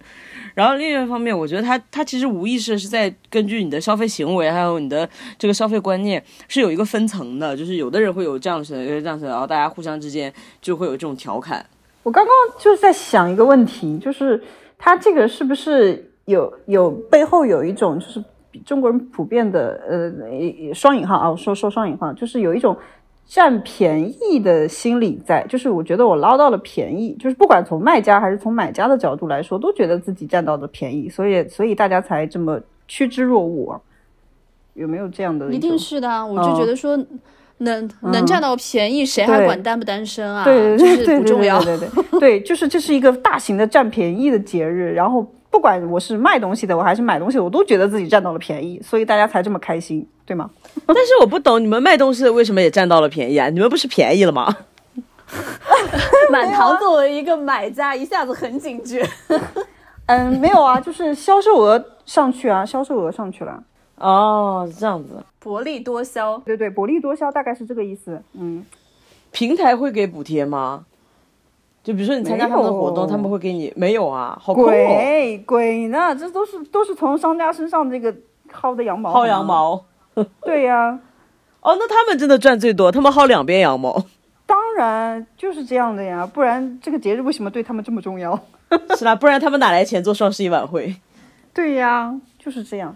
然后另一方面，我觉得它它其实无意识是在根据你的消费行为，还有你的这个消费观念是有一个分层的。就是有的人会有这样子，有的这样子，然后大家互相之间就会有这种调侃。我刚刚就是在想一个问题，就是他这个是不是有有背后有一种就是。中国人普遍的呃双引号啊，我说说双引号，就是有一种占便宜的心理在，就是我觉得我捞到了便宜，就是不管从卖家还是从买家的角度来说，都觉得自己占到的便宜，所以所以大家才这么趋之若鹜，有没有这样的？一定是的，我就觉得说能能占到便宜，谁还管单不单身啊？对，这是不重要。对对对对，就是这是一个大型的占便宜的节日，然后不管我是卖东西的，我还是买东西，我都觉得自己占到了便宜，所以大家才这么开心，对吗？但是我不懂，你们卖东西的为什么也占到了便宜啊？你们不是便宜了吗？满堂作为一个买家，一下子很警觉。嗯，没有啊，就是销售额上去啊，销售额上去了。哦，这样子，薄利多销。对对，薄利多销大概是这个意思。嗯，平台会给补贴吗？就比如说你参加他们的活动，他们会给你没有啊？好贵贵呢，这都是都是从商家身上这个薅的羊毛，薅羊毛。对呀，哦，那他们真的赚最多，他们薅两边羊毛。当然就是这样的呀，不然这个节日为什么对他们这么重要？是啦，不然他们哪来钱做双十一晚会？对呀，就是这样。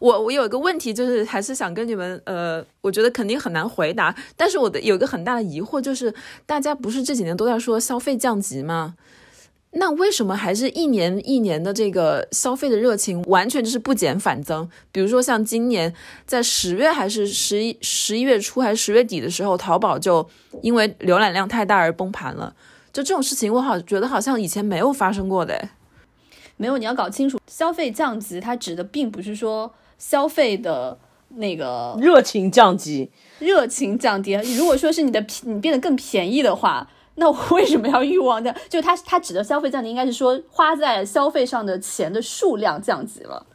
我我有一个问题，就是还是想跟你们，呃，我觉得肯定很难回答。但是我的有一个很大的疑惑，就是大家不是这几年都在说消费降级吗？那为什么还是一年一年的这个消费的热情完全就是不减反增？比如说像今年在十月还是十一十一月初还是十月底的时候，淘宝就因为浏览量太大而崩盘了。就这种事情，我好觉得好像以前没有发生过的。没有，你要搞清楚，消费降级它指的并不是说消费的那个热情降级，热情降低。如果说是你的你变得更便宜的话，那我为什么要欲望降？就它它指的消费降级，应该是说花在消费上的钱的数量降级了。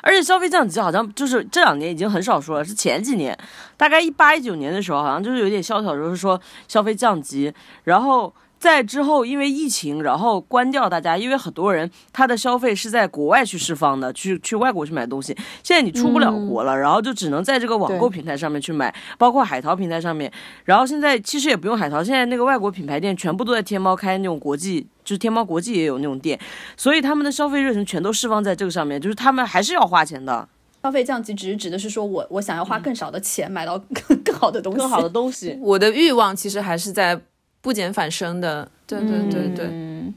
而且消费降级好像就是这两年已经很少说了，是前几年，大概一八一九年的时候，好像就是有点萧条，就是说消费降级，然后。在之后，因为疫情，然后关掉大家，因为很多人他的消费是在国外去释放的，去去外国去买东西。现在你出不了国了，然后就只能在这个网购平台上面去买，包括海淘平台上面。然后现在其实也不用海淘，现在那个外国品牌店全部都在天猫开那种国际，就是天猫国际也有那种店，所以他们的消费热情全都释放在这个上面，就是他们还是要花钱的。消费降级只是指的是说我我想要花更少的钱买到更更好的东西，更好的东西。我的欲望其实还是在。不减反升的，对对对对。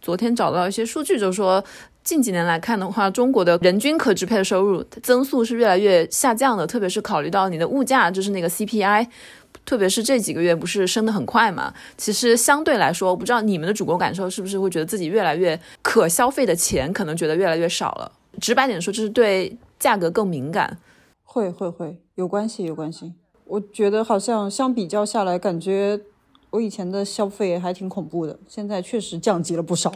昨天找到一些数据，就是说近几年来看的话，中国的人均可支配的收入增速是越来越下降的，特别是考虑到你的物价，就是那个 CPI，特别是这几个月不是升得很快嘛。其实相对来说，我不知道你们的主观感受是不是会觉得自己越来越可消费的钱可能觉得越来越少了。直白点说，就是对价格更敏感。会会会有关系有关系。我觉得好像相比较下来，感觉我以前的消费还挺恐怖的，现在确实降级了不少。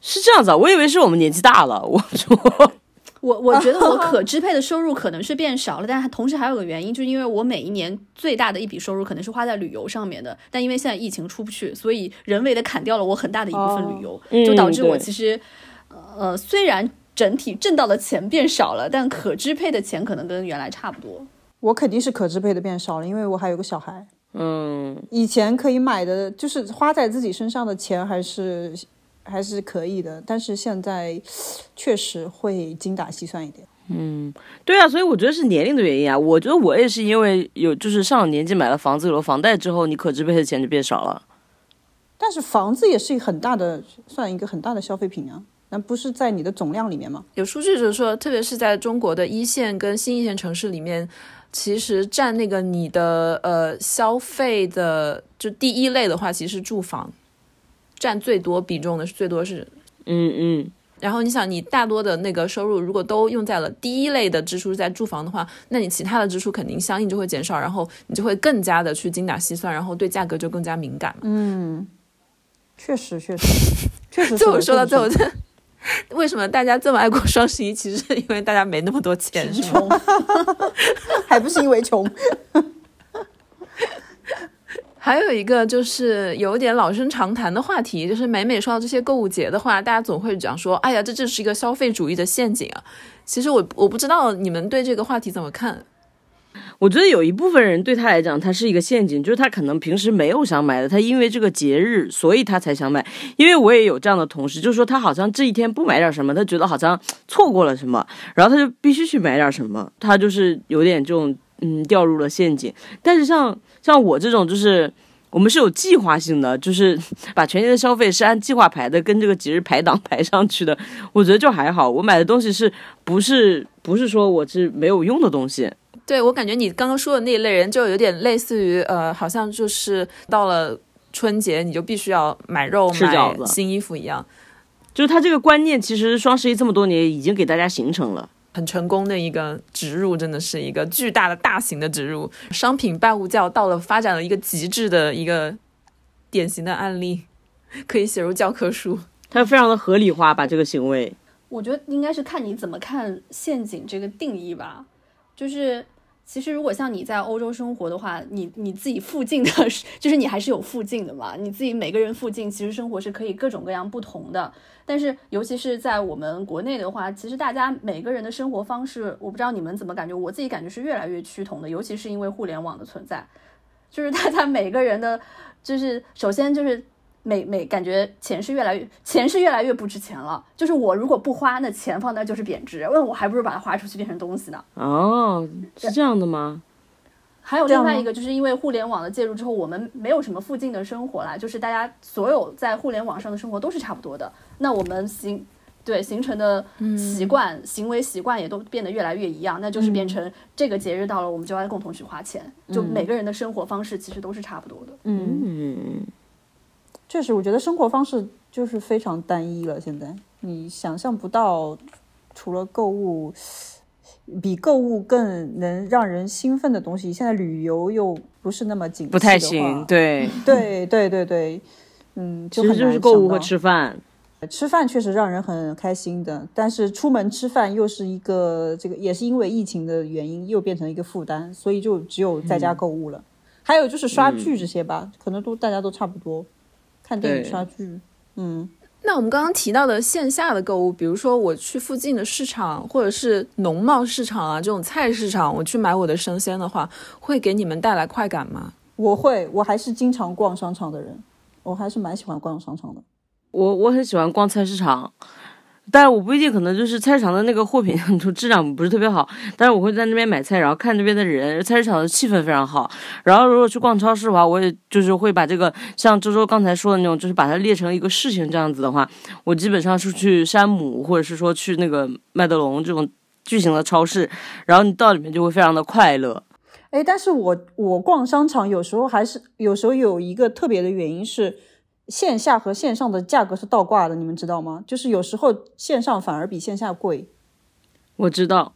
是这样子啊，我以为是我们年纪大了。我说，我我觉得我可 支配的收入可能是变少了，但是同时还有个原因，就是因为我每一年最大的一笔收入可能是花在旅游上面的，但因为现在疫情出不去，所以人为的砍掉了我很大的一部分旅游，就导致我其实，呃，虽然整体挣到的钱变少了，但可支配的钱可能跟原来差不多。我肯定是可支配的变少了，因为我还有个小孩。嗯，以前可以买的，就是花在自己身上的钱还是还是可以的，但是现在确实会精打细算一点。嗯，对啊，所以我觉得是年龄的原因啊。我觉得我也是因为有就是上了年纪买了房子有了房贷之后，你可支配的钱就变少了。但是房子也是一个很大的，算一个很大的消费品啊，那不是在你的总量里面吗？有数据就是说，特别是在中国的一线跟新一线城市里面。其实占那个你的呃消费的就第一类的话，其实是住房占最多比重的，是最多是嗯嗯。然后你想，你大多的那个收入如果都用在了第一类的支出在住房的话，那你其他的支出肯定相应就会减少，然后你就会更加的去精打细算，然后对价格就更加敏感嗯，确实确实确实。最后 说到最后。为什么大家这么爱过双十一？其实是因为大家没那么多钱，是穷，还不是因为穷。还有一个就是有点老生常谈的话题，就是每每说到这些购物节的话，大家总会讲说：“哎呀，这就是一个消费主义的陷阱啊！”其实我我不知道你们对这个话题怎么看。我觉得有一部分人对他来讲，他是一个陷阱，就是他可能平时没有想买的，他因为这个节日，所以他才想买。因为我也有这样的同事，就是说他好像这一天不买点什么，他觉得好像错过了什么，然后他就必须去买点什么，他就是有点这种嗯掉入了陷阱。但是像像我这种，就是我们是有计划性的，就是 把全年的消费是按计划排的，跟这个节日排档 排上去的，我觉得就还好。我买的东西是不是不是说我是没有用的东西。对我感觉你刚刚说的那一类人，就有点类似于呃，好像就是到了春节你就必须要买肉、买新衣服一样。就是他这个观念，其实双十一这么多年已经给大家形成了很成功的一个植入，真的是一个巨大的大型的植入。商品拜物教到了发展了一个极致的一个典型的案例，可以写入教科书。它非常的合理化，把这个行为。我觉得应该是看你怎么看陷阱这个定义吧，就是。其实，如果像你在欧洲生活的话，你你自己附近的，就是你还是有附近的嘛。你自己每个人附近，其实生活是可以各种各样不同的。但是，尤其是在我们国内的话，其实大家每个人的生活方式，我不知道你们怎么感觉，我自己感觉是越来越趋同的。尤其是因为互联网的存在，就是大家每个人的，就是首先就是。每每感觉钱是越来越钱是越来越不值钱了，就是我如果不花，那钱放那就是贬值，那我还不如把它花出去变成东西呢。哦，是这样的吗？还有另外一个，就是因为互联网的介入之后，我们没有什么附近的生活啦，就是大家所有在互联网上的生活都是差不多的，那我们形对形成的习惯、行为习惯也都变得越来越一样，那就是变成这个节日到了，我们就要共同去花钱，就每个人的生活方式其实都是差不多的。嗯。确实，我觉得生活方式就是非常单一了。现在你想象不到，除了购物，比购物更能让人兴奋的东西。现在旅游又不是那么紧，不太行。对，对，对，对，对，嗯，其实就是购物和吃饭。吃饭确实让人很开心的，但是出门吃饭又是一个这个，也是因为疫情的原因，又变成一个负担，所以就只有在家购物了。还有就是刷剧这些吧，可能都大家都差不多。看电影、刷剧，嗯，那我们刚刚提到的线下的购物，比如说我去附近的市场，或者是农贸市场啊，这种菜市场，我去买我的生鲜的话，会给你们带来快感吗？我会，我还是经常逛商场的人，我还是蛮喜欢逛商场的。我我很喜欢逛菜市场。但是我不一定，可能就是菜市场的那个货品 就质量不是特别好。但是我会在那边买菜，然后看那边的人，菜市场的气氛非常好。然后如果去逛超市的话，我也就是会把这个像周周刚才说的那种，就是把它列成一个事情这样子的话，我基本上是去山姆或者是说去那个麦德龙这种巨型的超市，然后你到里面就会非常的快乐。哎，但是我我逛商场有时候还是有时候有一个特别的原因是。线下和线上的价格是倒挂的，你们知道吗？就是有时候线上反而比线下贵。我知道，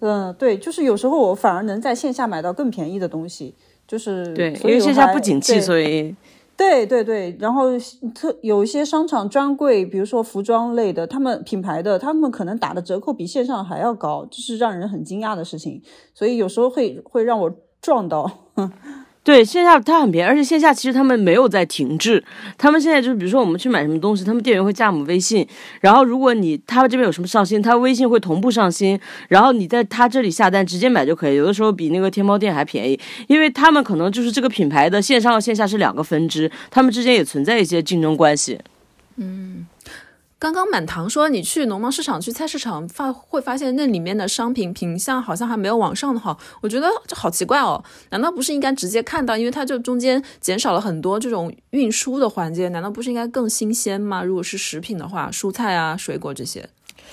嗯，对，就是有时候我反而能在线下买到更便宜的东西，就是对，因为线下不景气，所以对对对，然后特有一些商场专柜，比如说服装类的，他们品牌的，他们可能打的折扣比线上还要高，这是让人很惊讶的事情。所以有时候会会让我撞到。对线下它很便宜，而且线下其实他们没有在停滞，他们现在就是比如说我们去买什么东西，他们店员会加我们微信，然后如果你他这边有什么上新，他微信会同步上新，然后你在他这里下单直接买就可以，有的时候比那个天猫店还便宜，因为他们可能就是这个品牌的线上和线下是两个分支，他们之间也存在一些竞争关系。嗯刚刚满堂说，你去农贸市场、去菜市场发会发现那里面的商品品相好像还没有网上的好，我觉得这好奇怪哦。难道不是应该直接看到？因为它就中间减少了很多这种运输的环节，难道不是应该更新鲜吗？如果是食品的话，蔬菜啊、水果这些，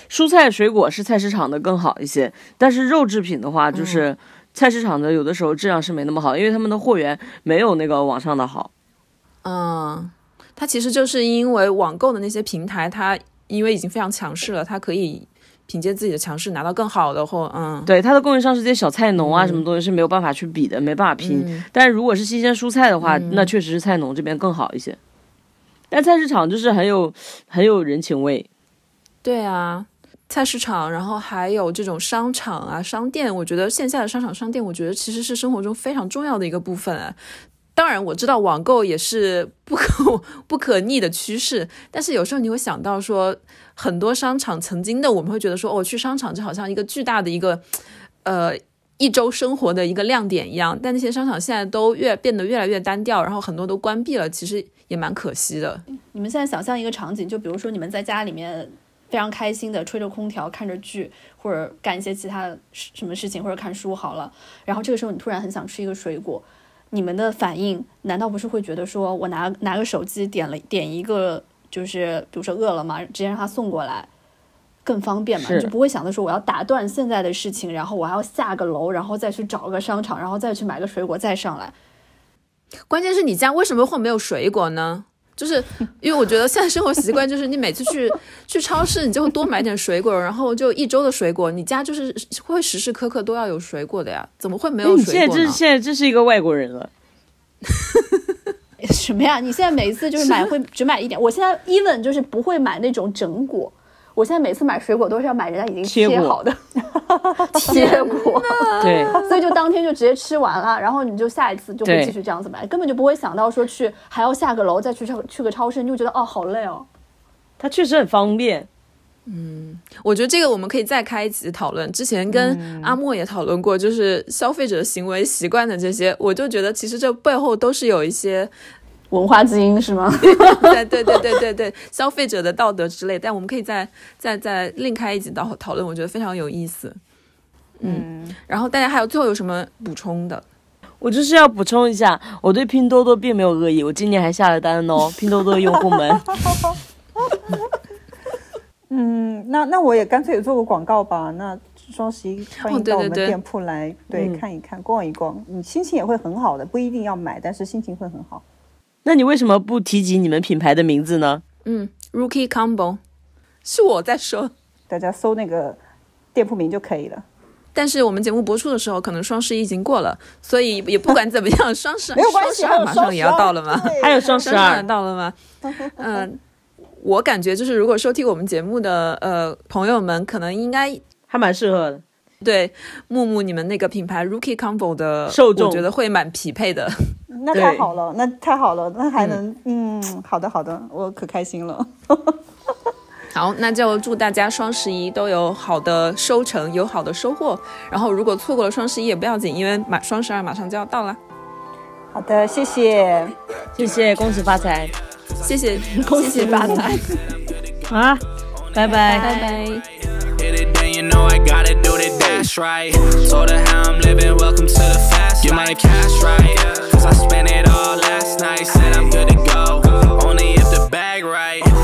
蔬菜水果是菜市场的更好一些，但是肉制品的话，就是菜市场的有的时候质量是没那么好，因为他们的货源没有那个网上的好。嗯，它其实就是因为网购的那些平台，它因为已经非常强势了，它可以凭借自己的强势拿到更好的货。嗯，对，它的供应商是这些小菜农啊，什么东西是没有办法去比的，没办法拼。嗯但是如果是新鲜蔬菜的话，那确实是菜农这边更好一些。但菜市场就是很有很有人情味，对啊，菜市场，然后还有这种商场啊、商店，我觉得线下的商场、商店，我觉得其实是生活中非常重要的一个部分啊。当然，我知道网购也是不可不可逆的趋势，但是有时候你会想到说，很多商场曾经的我们会觉得说，哦，去商场就好像一个巨大的一个，呃，一周生活的一个亮点一样。但那些商场现在都越变得越来越单调，然后很多都关闭了，其实也蛮可惜的。你们现在想象一个场景，就比如说你们在家里面非常开心的吹着空调看着剧，或者干一些其他的什么事情，或者看书好了，然后这个时候你突然很想吃一个水果，你们的反应难道不是会觉得说我拿拿个手机点了点一个，就是比如说饿了么，直接让他送过来。更方便嘛，就不会想着说我要打断现在的事情，然后我还要下个楼，然后再去找个商场，然后再去买个水果再上来。关键是你家为什么会没有水果呢？就是因为我觉得现在生活习惯就是你每次去去超市，你就会多买点水果，然后就一周的水果，你家就是会时时刻刻都要有水果的呀，怎么会没有水果现在？这现在这是一个外国人了，什么呀？你现在每一次就是买 会只买一点，我现在 even 就是不会买那种整果，我现在每次买水果都是要买人家已经切好的 切果，对 所以就当天就直接吃完了，然后你就下一次就会继续这样子买，根本就不会想到说去还要下个楼再去超去个超市，你就觉得哦好累哦。它确实很方便。嗯我觉得这个我们可以再开一集讨论。之前跟阿莫也讨论过，就是消费者行为习惯的这些，我就觉得其实这背后都是有一些文化基因是吗？对对对对对对消费者的道德之类，但我们可以再再再另开一集讨讨论，我觉得非常有意思。嗯，然后大家还有最后有什么补充的？我就是要补充一下，我对拼多多并没有恶意，我今年还下了单哦。拼多多的用户们，嗯，那那我也干脆也做个广告吧。那双十一欢迎对对对到我们店铺来，对嗯看一看，逛一逛，你心情也会很好的，不一定要买，但是心情会很好。那你为什么不提及你们品牌的名字呢？嗯，Rookie Combo 是我在说，大家搜那个店铺名就可以了。但是我们节目播出的时候，可能双十一已经过了，所以也不管怎么样，双十没有关系，双十二马上也要到了嘛。还有双十二双十二，到了吗？嗯、我感觉就是如果收听我们节目的呃朋友们，可能应该还蛮适合的。对木木你们那个品牌 Rookie Combo 的受众我觉得会蛮匹配的。那太好了，那太好了，那还能嗯好的好的，我可开心了。好，那就祝大家双十一都有好的收成，有好的收获。然后如果错过了双十一也不要紧，因为马双十二马上就要到了。好的，谢谢。谢谢，恭喜发财谢谢，恭喜发财！啊！拜拜。拜拜。you know I gotta do the dash right. Told her how I'm living, welcome to the fast. Get my cash right, cause I spent it all last night. Said I'm good to go, only if the bag right.